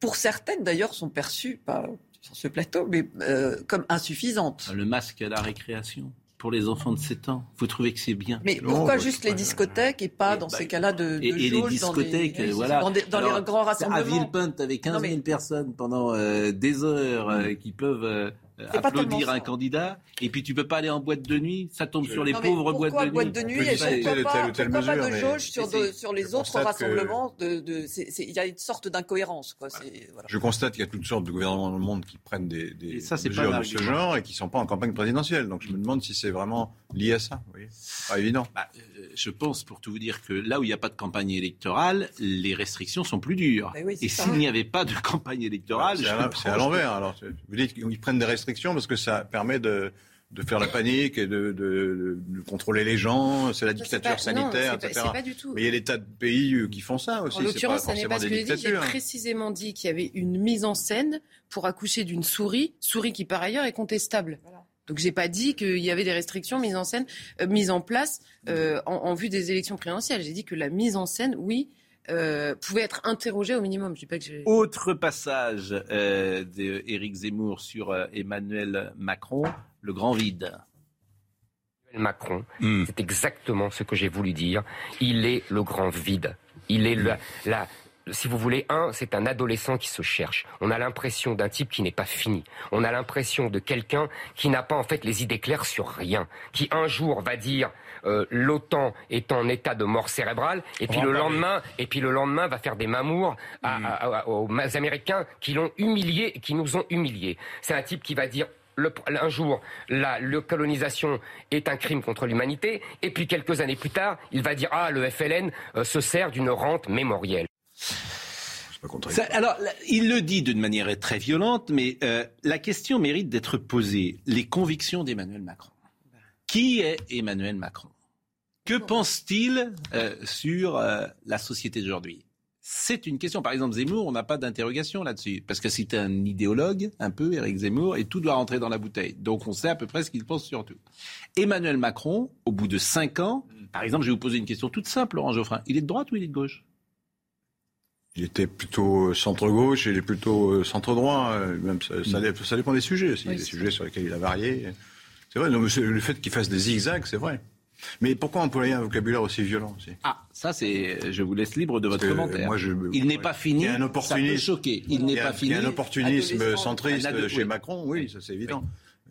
pour certaines d'ailleurs, sont perçues, pas sur ce plateau, mais euh, comme insuffisantes. Le masque à la récréation pour les enfants de 7 ans, vous trouvez que c'est bien? Mais Non, pourquoi juste les discothèques et pas Et dans bah, ces cas-là de, de et, et les dans discothèques, des- voilà. dans, des- dans Alors, les grands À rassemblements Villepinte, avec 15 000 Non, mais- personnes pendant euh, des heures euh, qui peuvent euh, applaudir tellement un candidat, et puis tu peux pas aller en boîte de nuit, ça tombe Je- sur les Non, pauvres boîtes de nuit. boîte de nuit et pourquoi de pas, telle ou telle pourquoi pas mesure, de mais jauge sur, de- les autres rassemblements de, de- Il y a une sorte d'incohérence. Quoi. C'est- voilà. Je constate qu'il y a toutes sortes de gouvernements dans le monde qui prennent des, des ça, mesures pas de ce genre et qui ne sont pas en campagne présidentielle. Donc je me demande si c'est vraiment lié à ça. Pas évident. Bah, euh, je pense, pour tout vous dire, que là où il n'y a pas de campagne électorale, les restrictions sont plus dures. Oui, et s'il n'y avait pas de campagne électorale, C'est à, l'envers. Alors, vous dites qu'ils prennent des restrictions parce que ça permet de, de faire la panique et de, de- de contrôler les gens. C'est la dictature pas- sanitaire, etc. Pas du tout. Mais il y a des tas de pays euh, qui font ça aussi. En C'est l'occurrence, pas ça n'est pas ce que j'ai dit. J'ai hein. précisément dit qu'il y avait une mise en scène pour accoucher d'une souris, souris qui par ailleurs est contestable. Donc j'ai pas dit qu'il y avait des restrictions mises en scène, euh, mises en place euh, en, en vue des élections présidentielles. J'ai dit que la mise en scène, oui, euh, pouvait être interrogée au minimum. Je dis pas que j'ai. Autre passage euh, d'Éric Zemmour sur euh, Emmanuel Macron, le grand vide. Macron, c'est exactement ce que j'ai voulu dire. Il est le grand vide. Il est le, la, si vous voulez, un, c'est un adolescent qui se cherche. On a l'impression d'un type qui n'est pas fini. On a l'impression de quelqu'un qui n'a pas en fait les idées claires sur rien, qui un jour va dire euh, l'OTAN est en état de mort cérébrale, et puis le lendemain, et puis le lendemain va faire des mamours à- à- à- aux Américains qui l'ont humilié, qui nous ont humiliés. C'est un type qui va dire le- un jour, la, le colonisation est un crime contre l'humanité, et puis quelques années plus tard, il va dire ah le FLN euh, se sert d'une rente mémorielle. Ça, alors, il le dit d'une manière très violente, mais euh, la question mérite d'être posée. Les convictions d'Emmanuel Macron. Qui est Emmanuel Macron? Que pense-t-il euh, sur euh, la société d'aujourd'hui? C'est une question. Par exemple, Zemmour, on n'a pas d'interrogation là-dessus. Parce que c'est un idéologue, un peu, Éric Zemmour, et tout doit rentrer dans la bouteille. Donc on sait à peu près ce qu'il pense sur tout. Emmanuel Macron, au bout de cinq ans, par exemple, je vais vous poser une question toute simple, Laurent Geoffrin. Il est de droite ou il est de gauche? Il était plutôt euh, centre-gauche et il est plutôt centre-droit. Même ça, ça, dé- ça dépend des sujets. aussi. Oui, des c'est sujets sur lesquels il a varié. C'est vrai. non, mais c'est- le fait qu'il fasse des zigzags, c'est vrai. Mais pourquoi employer un vocabulaire aussi violent aussi? Ah, ça c'est. Je vous laisse libre de votre commentaire. moi, je- il n'est pas fini. Il y a un Ça peut opportunisme. choquer. Il Il n'est pas Il fini. y a un opportunisme centriste chez oui. Macron, oui, ça c'est évident.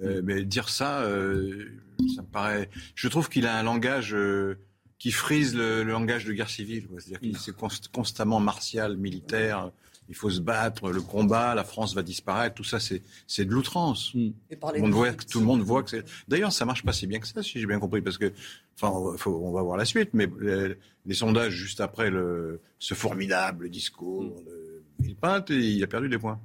Euh, mais dire ça, euh, ça me paraît. Je trouve qu'il a un langage euh, qui frise le, le langage de guerre civile. C'est-à-dire qu'il c'est const- constamment martial, militaire. Il faut se battre, le combat, la France va disparaître. Tout ça, c'est c'est de l'outrance. Et par Tout le monde voit, victimes. tout le monde voit que c'est. D'ailleurs, ça marche pas si bien que ça, si j'ai bien compris, parce que, enfin, on va, faut- on va voir la suite, mais les, les sondages juste après le, ce formidable discours de Villepinte, il a perdu des points.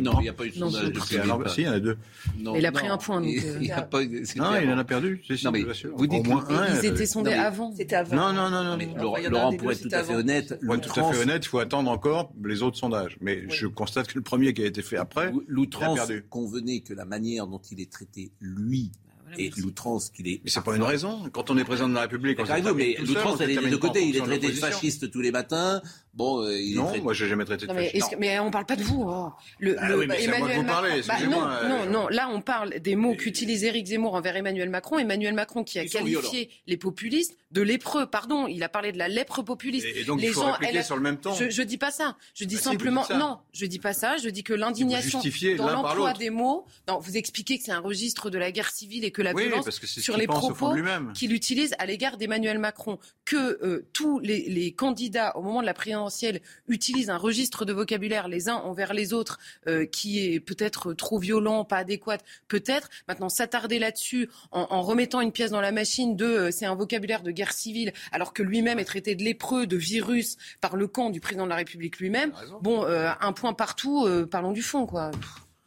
Non, il n'y a pas eu de sondage de si, il y en a deux. Non, Il a non. pris un point, donc, Il- euh, il a pas- Non, clair. il en a perdu. Non, mais je vous dites moins que- un. Ils euh, étaient sondés non, mais- avant. C'était avant. Non, non, non, non. Mais. Laurent, il Laurent pour être tout à fait honnête, Pour être tout à fait honnête, il faut attendre encore les autres sondages. Mais je constate que le premier qui a été fait après, il a l'outrance perdu. convenait que la manière dont il est traité, lui, Voilà, et l'outrance qu'il est. Mais c'est pas une raison. Quand on est président de la République, on vous, très mais l'outrance, on elle est des deux côtés. Il est traité de fasciste tous les matins. Bon, euh, il non, moi j'ai jamais traité de mais, fasciste. mais on parle pas de vous. Oh. Le, ah, oui, mais Emmanuel vous parlez, bah, non, euh... non, non. Là, on parle des mots qu'utilise Éric Zemmour envers Emmanuel Macron. Emmanuel Macron qui a qualifié les populistes de lépreux. Pardon, il a parlé de la lèpre populiste. Et, donc les il faut gens, elle, sur le même temps. Je, je dis pas ça. Je dis bah, simplement non. Je dis pas ça. Je dis que l'indignation dans l'emploi des mots. Non, vous expliquez que c'est un registre de la guerre civile et que la oui, violence parce que sur les propos qu'il utilise à l'égard d'Emmanuel Macron, que euh, tous les, candidats au moment de la présidentielle utilise un registre de vocabulaire les uns envers les autres euh, qui est peut-être trop violent, pas adéquat, peut-être. Maintenant, s'attarder là-dessus en, remettant une pièce dans la machine de euh, c'est un vocabulaire de guerre civile, alors que lui-même est traité de lépreux, de virus par le camp du président de la République lui-même. Bon, euh, un point partout, parlons du fond, quoi.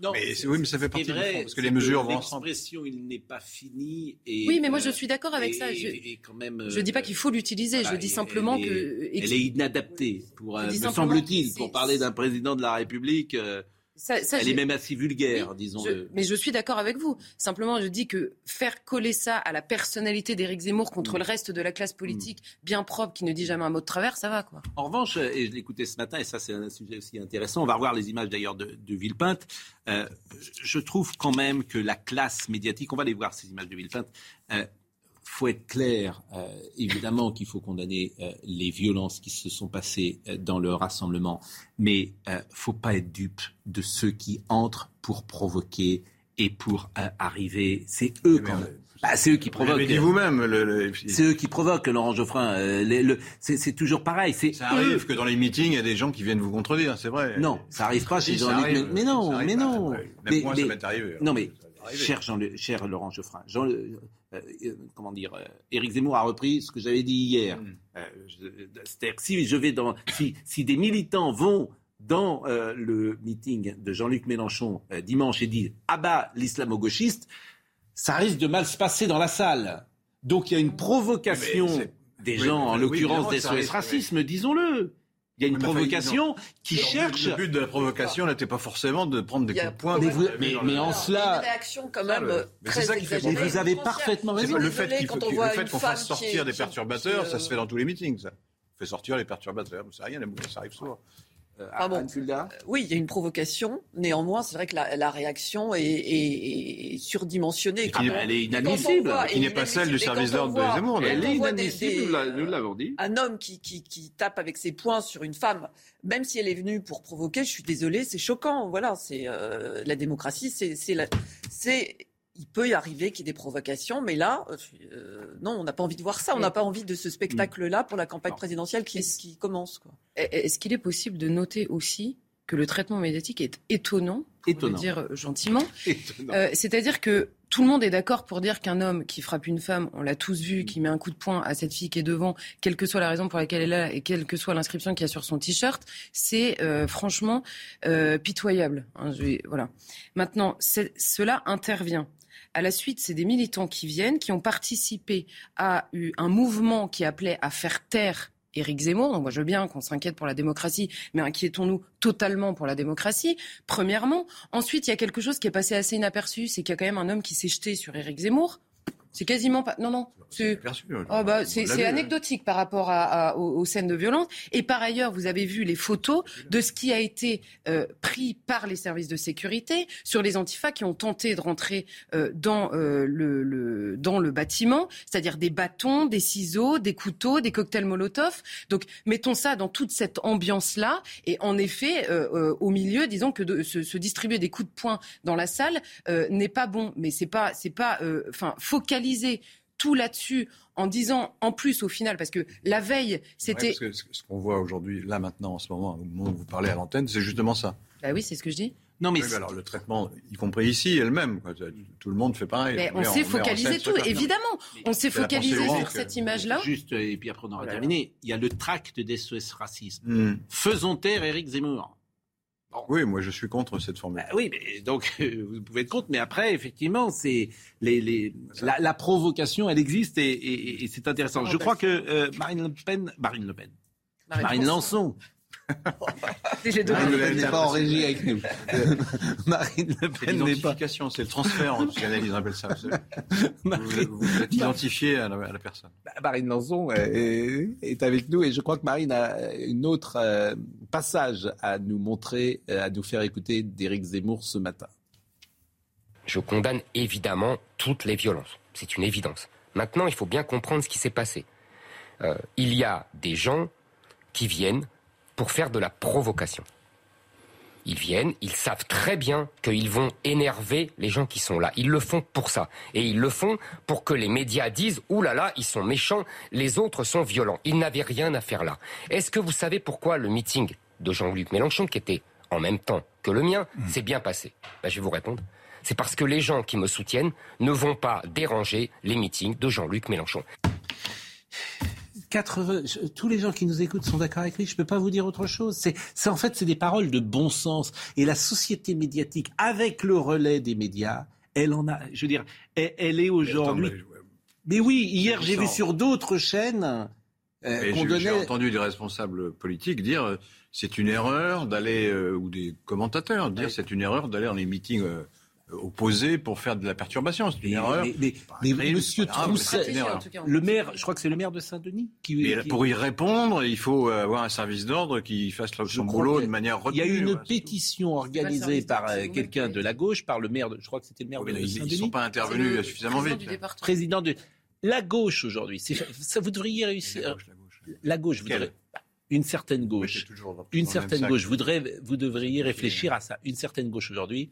Non, mais oui, mais ça fait partie vrai, du fond, parce que les mesures vont ensemble. L'expression, il n'est pas fini. Et, oui, mais moi je suis d'accord avec ça. Je ne dis pas qu'il faut l'utiliser, je dis simplement elle que... Elle est inadaptée, pour, me semble-t-il, pour parler d'un président de la République. Euh, ça, Elle est même assez vulgaire, disons. Je, mais je suis d'accord avec vous. Simplement, je dis que faire coller ça à la personnalité d'Éric Zemmour contre mm. le reste de la classe politique mm. bien propre qui ne dit jamais un mot de travers, ça va quoi. En revanche, et je l'écoutais ce matin, et ça c'est un sujet aussi intéressant, on va revoir les images d'ailleurs de, de Villepinte. Euh, je trouve quand même que la classe médiatique, on va aller voir ces images de Villepinte, euh, faut être clair, euh, évidemment qu'il faut condamner euh, les violences qui se sont passées euh, dans le rassemblement, mais euh, faut pas être dupe de ceux qui entrent pour provoquer et pour arriver. C'est eux quand même. Bah, c'est eux qui provoquent. Vous dit vous-même. Le, C'est eux qui provoquent, Laurent Geoffrin. Le... C'est toujours pareil. Ça arrive que dans les meetings, il y a des gens qui viennent vous contredire, c'est vrai. Non, ça arrive pas chez Jean-Luc. Mais, non, mais non. mais, moi, ça m'est arrivé. Non, mais cher, Jean, cher Laurent Geoffrin, Jean, euh, euh, comment dire, euh, Éric Zemmour a repris ce que j'avais dit hier. Mm. C'est-à-dire que si je vais dans, si, des militants vont dans le meeting de Jean-Luc Mélenchon dimanche et disent ah bah l'islamo-gauchiste, ça risque de mal se passer dans la salle. Donc il y a une provocation des gens, en l'occurrence des SOS racisme, disons-le. Il y a une provocation qui cherche. Le but de la provocation n'était pas forcément de prendre des coups de poing. Mais, en cela. Une réaction quand même très Mais vous avez parfaitement raison. Le fait qu'on fasse sortir des perturbateurs, ça se fait dans tous les meetings. Ça. On fait sortir les perturbateurs. C'est rien, ça arrive souvent. Euh, ah bon. Euh, oui, il y a une provocation. Néanmoins, c'est vrai que la, réaction est, surdimensionnée. elle est inadmissible. Qui n'est pas celle du service d'ordre de Zemmour. Elle est inadmissible, nous l'avons dit. Un homme qui, tape avec ses poings sur une femme, même si elle est venue pour provoquer, je suis désolée, c'est choquant. Voilà, c'est euh, la démocratie, c'est il peut y arriver qu'il y ait des provocations, mais là, euh, non, on n'a pas envie de voir ça. On n'a pas envie de ce spectacle-là pour la campagne présidentielle qui, qui commence. Est-ce qu'il est possible de noter aussi que le traitement médiatique est étonnant, pour le dire gentiment euh, C'est-à-dire que tout le monde est d'accord pour dire qu'un homme qui frappe une femme, on l'a tous vu, qui met un coup de poing à cette fille qui est devant, quelle que soit la raison pour laquelle elle est là et quelle que soit l'inscription qu'il y a sur son t-shirt, c'est euh, franchement pitoyable. Hein, voilà. Maintenant, cela intervient à la suite, c'est des militants qui viennent, qui ont participé à un mouvement qui appelait à faire taire Éric Zemmour. Donc moi, je veux bien qu'on s'inquiète pour la démocratie, mais inquiétons-nous totalement pour la démocratie, premièrement. Ensuite, il y a quelque chose qui est passé assez inaperçu, c'est qu'il y a quand même un homme qui s'est jeté sur Éric Zemmour. C'est quasiment pas. Non, non. C'est oh, bah, anecdotique par rapport à, aux, scènes de violence. Et par ailleurs, vous avez vu les photos de ce qui a été euh, pris par les services de sécurité sur les antifas qui ont tenté de rentrer euh, dans, euh, le, dans le bâtiment, c'est-à-dire des bâtons, des ciseaux, des couteaux, des cocktails Molotov. Donc, mettons ça dans toute cette ambiance-là. Et en effet, au milieu, disons que de, se, distribuer des coups de poing dans la salle n'est pas bon. Mais c'est pas, c'est pas, enfin, focaliser tout là-dessus en disant en plus au final, parce que la veille, c'était... ce qu'on voit aujourd'hui, là maintenant, en ce moment, au moment où vous parlez à l'antenne, c'est justement ça. Bah oui, c'est ce que je dis. Non, mais, alors le traitement, y compris ici, elle-même, tout le monde fait pareil. Mais on s'est focalisé tout, évidemment. On s'est focalisé sur cette image-là. Juste, et puis après on aura terminé. Il y a le tract des SOS racisme. Hmm. Faisons taire Éric Zemmour. Oui, moi je suis contre cette formule. Bah oui, mais donc vous pouvez être contre, mais après effectivement c'est les, les la, provocation, elle existe et, c'est intéressant. Je crois que euh, Marine Le Pen, Marine Le Pen, Marine, Lançon, Marine Le Pen n'est pas en régie avec nous. Marine Le Pen n'est pas. C'est le transfert en psychanalyse, on appelle ça. Vous, vous, vous êtes identifié à la, à la personne. Bah, Marine Lançon est, est, avec nous et je crois que Marine a une autre euh, passage à nous montrer, euh, à nous faire écouter d'Éric Zemmour ce matin. Je condamne évidemment toutes les violences. C'est une évidence. Maintenant, il faut bien comprendre ce qui s'est passé. Euh, il y a des gens qui viennent pour faire de la provocation. Ils viennent, ils savent très bien qu'ils vont énerver les gens qui sont là. Ils le font pour ça. Et ils le font pour que les médias disent « Ouh là là, ils sont méchants, les autres sont violents ». Ils n'avaient rien à faire là. Est-ce que vous savez pourquoi le meeting de Jean-Luc Mélenchon, qui était en même temps que le mien, s'est bien passé? Ben, Je vais vous répondre. C'est parce que les gens qui me soutiennent ne vont pas déranger les meetings de Jean-Luc Mélenchon. 80, tous les gens qui nous écoutent sont d'accord avec lui. Je ne peux pas vous dire autre chose. C'est, en fait, c'est des paroles de bon sens. Et la société médiatique, avec le relais des médias, elle en a. Je veux dire, elle, elle est aujourd'hui. Mais oui, hier j'ai vu sur d'autres chaînes euh, qu'on donnait. J'ai entendu des responsables politiques dire euh, c'est une erreur d'aller euh, ou des commentateurs dire ouais. c'est une erreur d'aller dans les meetings. Euh, opposé pour faire de la perturbation. C'est une mais, erreur. Mais, mais, mais Monsieur Trousset, le maire, je crois que c'est le maire de Saint-Denis qui, qui... Pour y répondre, il faut avoir un service d'ordre qui fasse son boulot de manière retenue. Il y a une pétition organisée par quelqu'un de la gauche, par le maire, de, je crois que c'était le maire oui, de Saint-Denis. Ils ne sont pas intervenus suffisamment vite. Président de la gauche aujourd'hui. Ça, vous devriez réussir. La gauche, la gauche, la gauche vous devriez une certaine gauche, une certaine gauche. Vous, devriez, vous devriez réfléchir à ça. Une certaine gauche aujourd'hui.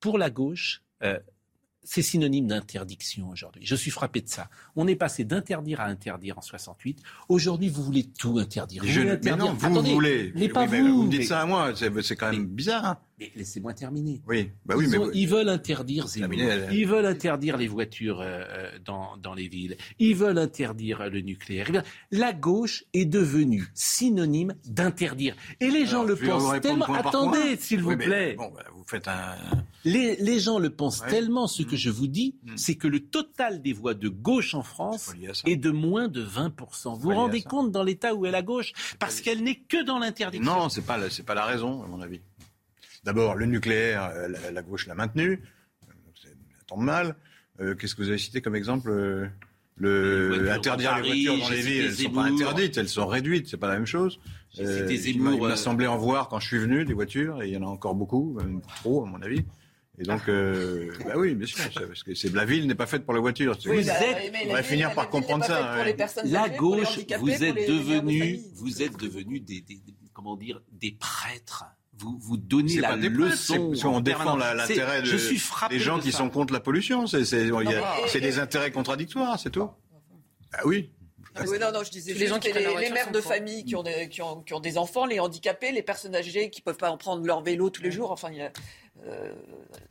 Pour la gauche, euh, c'est synonyme d'interdiction aujourd'hui. Je suis frappé de ça. On est passé d'interdire à interdire en 68. Aujourd'hui, vous voulez tout interdire. Vous je, voulez interdire. Mais non, vous Attendez, voulez. Mais pas oui, vous. vous me dites ça à moi. C'est quand même mais, bizarre. Hein. Mais laissez-moi terminer. Oui, bah oui, ils, mais ont, ils veulent interdire. Ils veulent interdire les voitures euh, dans, dans les villes. Ils veulent interdire le nucléaire. Eh la gauche est devenue synonyme d'interdire. Et les gens Alors, le pensent tellement. Attendez, s'il vous oui, plaît. Bon, bah, vous faites un. Les, les gens le pensent ouais. tellement. Ce mmh. que je vous dis, mmh. c'est que le total des voix de gauche en France est, de moins de 20 Vous vous rendez compte dans l'état où est la gauche? Parce qu'elle n'est que dans l'interdiction. Non, c'est pas c'est pas la raison, à mon avis. D'abord, le nucléaire, euh, la, la, gauche l'a maintenu. Ça tombe mal. Euh, Qu'est-ce que vous avez cité comme exemple euh, le, Interdire Paris, les voitures dans les villes, elles ne sont pas interdites, elles sont réduites, c'est pas la même chose. Euh, il m'a semblé en voir quand je suis venu des voitures, et il y en a encore beaucoup, même trop à mon avis. Et donc, euh, bah oui, bien sûr, parce que c'est la ville n'est pas faite pour les voitures. Vous êtes, on va finir par comprendre ça. Ouais. La gauche, vous êtes devenu, vous êtes devenu des, des, des, comment dire, des prêtres vous, vous donnez la leçon. Parce on défend l'intérêt de, des gens de qui ça. sont contre la pollution. C'est des intérêts contradictoires, c'est tout. Ah oui. Ah oui, non, non, je disais les, gens qui les, les mères de famille qui ont, des, qui, ont, qui ont, des enfants, les handicapés, les personnes âgées qui ne peuvent pas en prendre leur vélo tous les jours. Enfin, il y a, euh,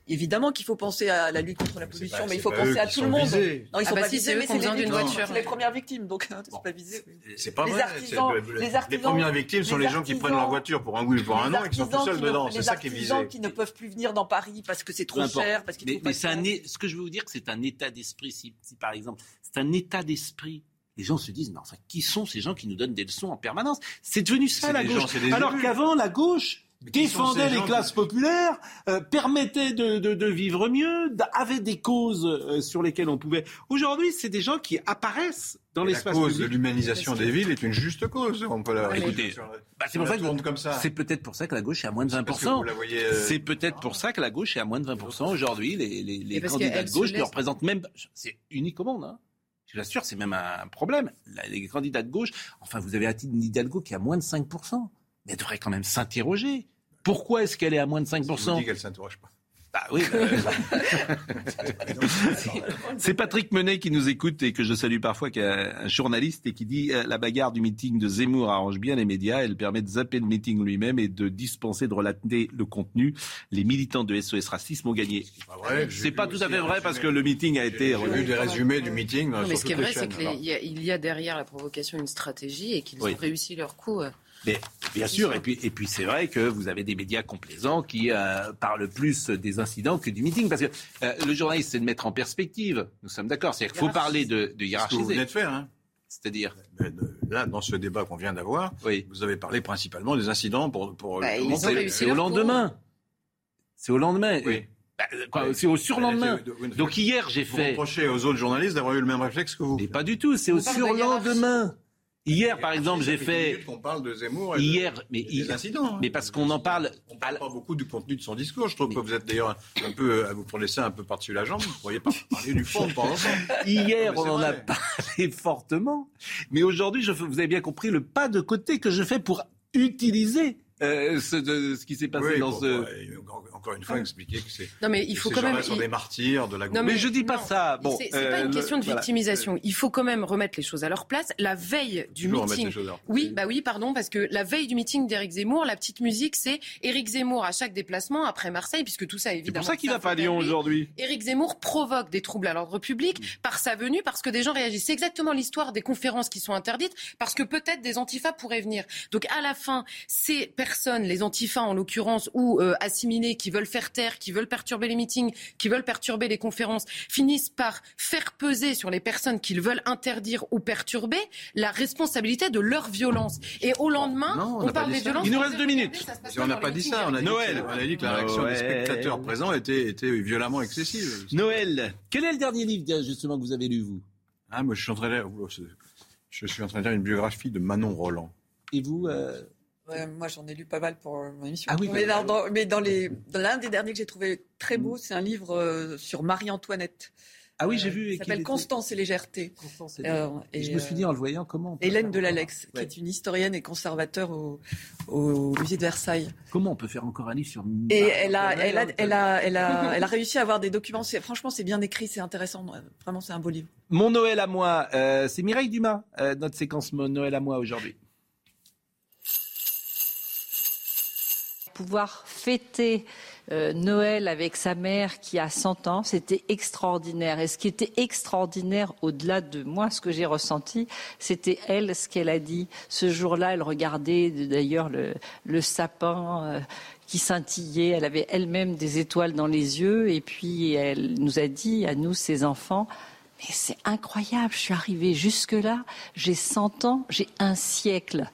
évidemment qu'il faut penser à la lutte contre la pollution, pas, mais il faut penser à tout le monde. Visés. Non, ils ah sont bah pas si, visés, mais c'est les, d'une voiture. les premières victimes, donc c'est bon. pas visé. C'est pas les vrai. Artisans, les, artisans, les premières victimes sont les, les gens qui prennent leur voiture pour un goût et pour un an et qui sont tout seuls dedans. C'est ça qui est visé. Les artisans qui ne peuvent plus venir dans Paris parce que c'est trop cher, parce mais, mais c'est ce que je veux vous dire, c'est un état d'esprit. Si, si par exemple, c'est un état d'esprit les gens se disent, mais enfin, qui sont ces gens qui nous donnent des leçons en permanence? C'est devenu ça, la gauche. Gens, Alors qu'avant, la gauche défendait les classes qui... populaires, euh, permettait de, de, de, vivre mieux, avait des causes euh, sur lesquelles on pouvait. Aujourd'hui, c'est des gens qui apparaissent dans l'espace public. La cause de l'humanisation des villes est une juste cause. On peut la. Écoutez, bah, c'est pour ça que comme ça. C'est peut-être pour ça que la gauche est à moins de 20 euh... C'est peut-être pour ça que la gauche est à moins de 20 aujourd'hui. Les, les, les candidats de gauche ne représentent même. C'est unique au monde. Hein. Je vous assure, c'est même un problème. Les candidats de gauche, enfin, vous avez Anne Hidalgo qui a moins de 5%. Mais elle devrait quand même s'interroger. Pourquoi est-ce qu'elle est à moins de 5% Je vous dis qu'elle ne s'interroge pas. Bah oui. Bah, c'est Patrick Menet qui nous écoute et que je salue parfois, qui est un journaliste et qui dit euh, la bagarre du meeting de Zemmour arrange bien les médias. Elle permet de zapper le meeting lui-même et de dispenser de relater le contenu. Les militants de SOS Racisme ont gagné. C'est pas, pas tout à fait vrai parce que le meeting a été. J'ai vu des résumés du meeting. Non, mais ce qui est vrai, c'est qu'il y, y, a derrière la provocation une stratégie et qu'ils oui. ont réussi leur coup. Euh... Mais, bien sûr, et puis, et puis c'est vrai que vous avez des médias complaisants qui euh, parlent plus des incidents que du meeting, parce que euh, le journaliste, c'est de mettre en perspective. Nous sommes d'accord, c'est-à-dire qu'il faut parler de, de hiérarchiser. Ce que vous venez de faire, hein C'est-à-dire Là, dans ce débat qu'on vient d'avoir, oui. vous avez parlé principalement des incidents pour. pour Bah, c'est au lendemain. C'est au lendemain. Oui. Bah, c'est au surlendemain. Donc hier, j'ai fait. Vous reprochez aux autres journalistes d'avoir eu le même réflexe que vous. Mais pas du tout, c'est au surlendemain. Hier, par exemple, j'ai fait. On parle de Zemmour et hier, de... mais des incidents. Mais parce qu'on en parle. On parle pas beaucoup du contenu de son discours. Je trouve que vous êtes d'ailleurs un peu, vous prenez ça un peu par-dessus la jambe. Vous ne pourriez pas parler du fond temps Hier, on en a parlé fortement. Mais aujourd'hui, vous avez bien compris le pas de côté que je fais pour utiliser euh, ce, de, ce, qui s'est passé oui, dans bon, ce. Encore une fois, ah. expliquer que c'est. Non, mais il faut quand même. sont des martyrs de la. Non, mais, mais je dis pas non, ça. Bon, c'est euh, pas une question de victimisation. Voilà. Il faut quand même remettre les choses à leur place. La veille du Toujours meeting. Oui, bah oui, pardon, parce que la veille du meeting d'Éric Zemmour, la petite musique, c'est Éric Zemmour à chaque déplacement après Marseille, puisque tout ça évidemment. C'est pour ça qu'il va pas à Lyon aujourd'hui. Éric Zemmour provoque des troubles à l'ordre public mmh. par sa venue, parce que des gens réagissent. C'est exactement l'histoire des conférences qui sont interdites, parce que peut-être des antifas pourraient venir. Donc à la fin, ces personnes, les antifas en l'occurrence, ou euh, assimilés, qui veulent faire taire, qui veulent perturber les meetings, qui veulent perturber les conférences, finissent par faire peser sur les personnes qu'ils veulent interdire ou perturber la responsabilité de leur violence. Et au lendemain, non, on, on parle des violences. Il nous reste deux minutes. on n'a pas dit ça. On a Noël. Dit, on a dit que la réaction Noël. des spectateurs présents était, était violemment excessive. Noël. Quel est le dernier livre justement que vous avez lu vous? Ah, moi je suis en train de lire. Je suis en train de lire une biographie de Manon Roland. Et vous euh... Ouais, moi, j'en ai lu pas mal pour mon émission. Ah oui, mais, dans, dans, mais dans, les, dans l'un des derniers que j'ai trouvé très beau, c'est un livre euh, sur Marie-Antoinette. Ah oui, j'ai vu. Il s'appelle Constance et légèreté. Constance et, euh, et je me suis dit en le voyant comment. Hélène de l'Alex, ouais. qui est une historienne et conservateur au, au, musée de Versailles. Comment on peut faire encore un livre sur Et elle a, elle a, elle a, elle a, elle a réussi à avoir des documents. Franchement, c'est bien écrit, c'est intéressant. Vraiment, c'est un beau livre. Mon Noël à moi, euh, c'est Mireille Dumas, euh, notre séquence Mon Noël à moi aujourd'hui. Pouvoir fêter euh, Noël avec sa mère qui a 100 ans, c'était extraordinaire. Et ce qui était extraordinaire au-delà de moi, ce que j'ai ressenti, c'était elle, ce qu'elle a dit. Ce jour-là, elle regardait d'ailleurs le, sapin. Euh, qui scintillait, elle avait elle-même des étoiles dans les yeux et puis elle nous a dit à nous, ses enfants, mais c'est incroyable, je suis arrivée jusque-là, j'ai 100 ans, j'ai un siècle.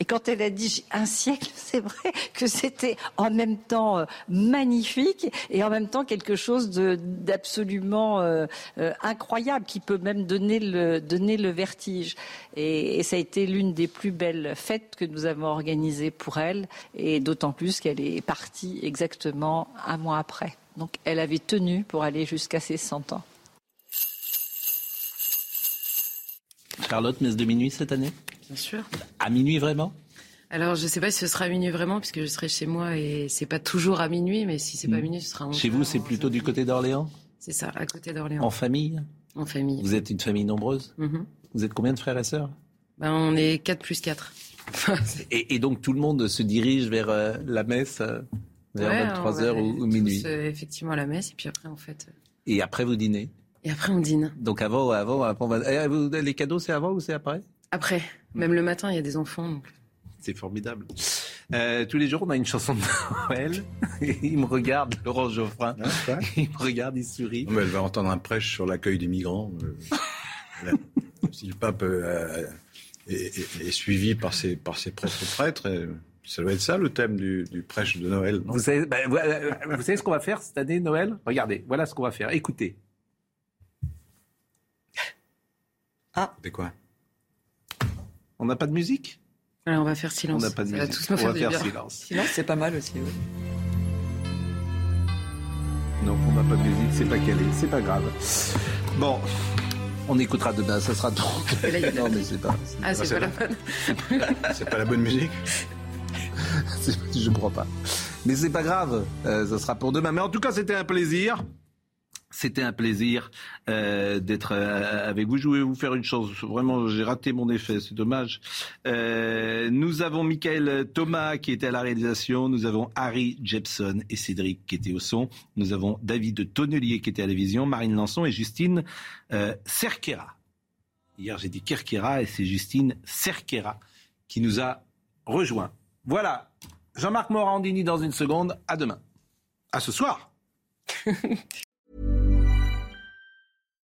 Et quand elle a dit un siècle, c'est vrai que c'était en même temps euh, magnifique et en même temps quelque chose d'absolument euh, euh, incroyable qui peut même donner le, donner le vertige. Et, et ça a été l'une des plus belles fêtes que nous avons organisées pour elle et d'autant plus qu'elle est partie exactement un mois après. Donc elle avait tenu pour aller jusqu'à ses 100 ans. Charlotte, messe de minuit cette année? Bien sûr. À minuit vraiment? Alors, je ne sais pas si ce sera à minuit vraiment, puisque je serai chez moi et c'est pas toujours à minuit, mais si c'est pas minuit, ce sera en Chez vous, c'est plutôt du côté d'Orléans? C'est ça, à côté d'Orléans. En famille? En famille. Vous êtes une famille nombreuse? Mm -hmm. Vous êtes combien de frères et sœurs? Ben, On est 4 plus 4. et, et, donc tout le monde se dirige vers euh, la messe euh, vers ouais, 23h ou, ou, minuit euh, Effectivement, à la messe, et puis après, en fait. Et après, vous dînez? Et après, on dîne. Donc avant, avant, avant les cadeaux, c'est avant ou c'est après? Après. Même le matin, il y a des enfants. Donc... C'est formidable. Euh, tous les jours, on a une chanson de Noël. Et il me regarde, Laurent Geoffrin. Ah, il me regarde, il sourit. Non, elle va entendre un prêche sur l'accueil des migrants. Euh, si le pape euh, est, est, est, suivi par ses, par ses prêtres prêtres, ça doit être ça le thème du, du prêche de Noël. Non? Vous, savez, ben, vous, vous savez ce qu'on va faire cette année, Noël? Regardez, voilà ce qu'on va faire. Écoutez. Ah. C'est quoi? On n'a pas de musique alors on va faire silence. On n'a pas de Ça musique. va on faire va faire silence. Silence, c'est pas mal aussi. Oui. Non, on n'a pas de musique, c'est pas calé, c'est pas grave. Bon, on écoutera demain, ça sera donc. Là, non, mais c'est pas. Ah, c'est pas, pas la bonne. C'est pas la bonne musique Je crois pas. Mais c'est pas grave, euh, ça sera pour demain. Mais en tout cas, c'était un plaisir. C'était un plaisir euh, d'être euh, avec vous. Je voulais vous faire une chose. Vraiment, j'ai raté mon effet. C'est dommage. Euh, nous avons Michael Thomas qui était à la réalisation. Nous avons Harry Jepson et Cédric qui étaient au son. Nous avons David Tonnelier qui était à la vision, Marine Lançon et Justine Cerquera. Hier, j'ai dit Kerkera et c'est Justine Cerquera qui nous a rejoint. Voilà. Jean-Marc Morandini dans une seconde. À demain. À ce soir.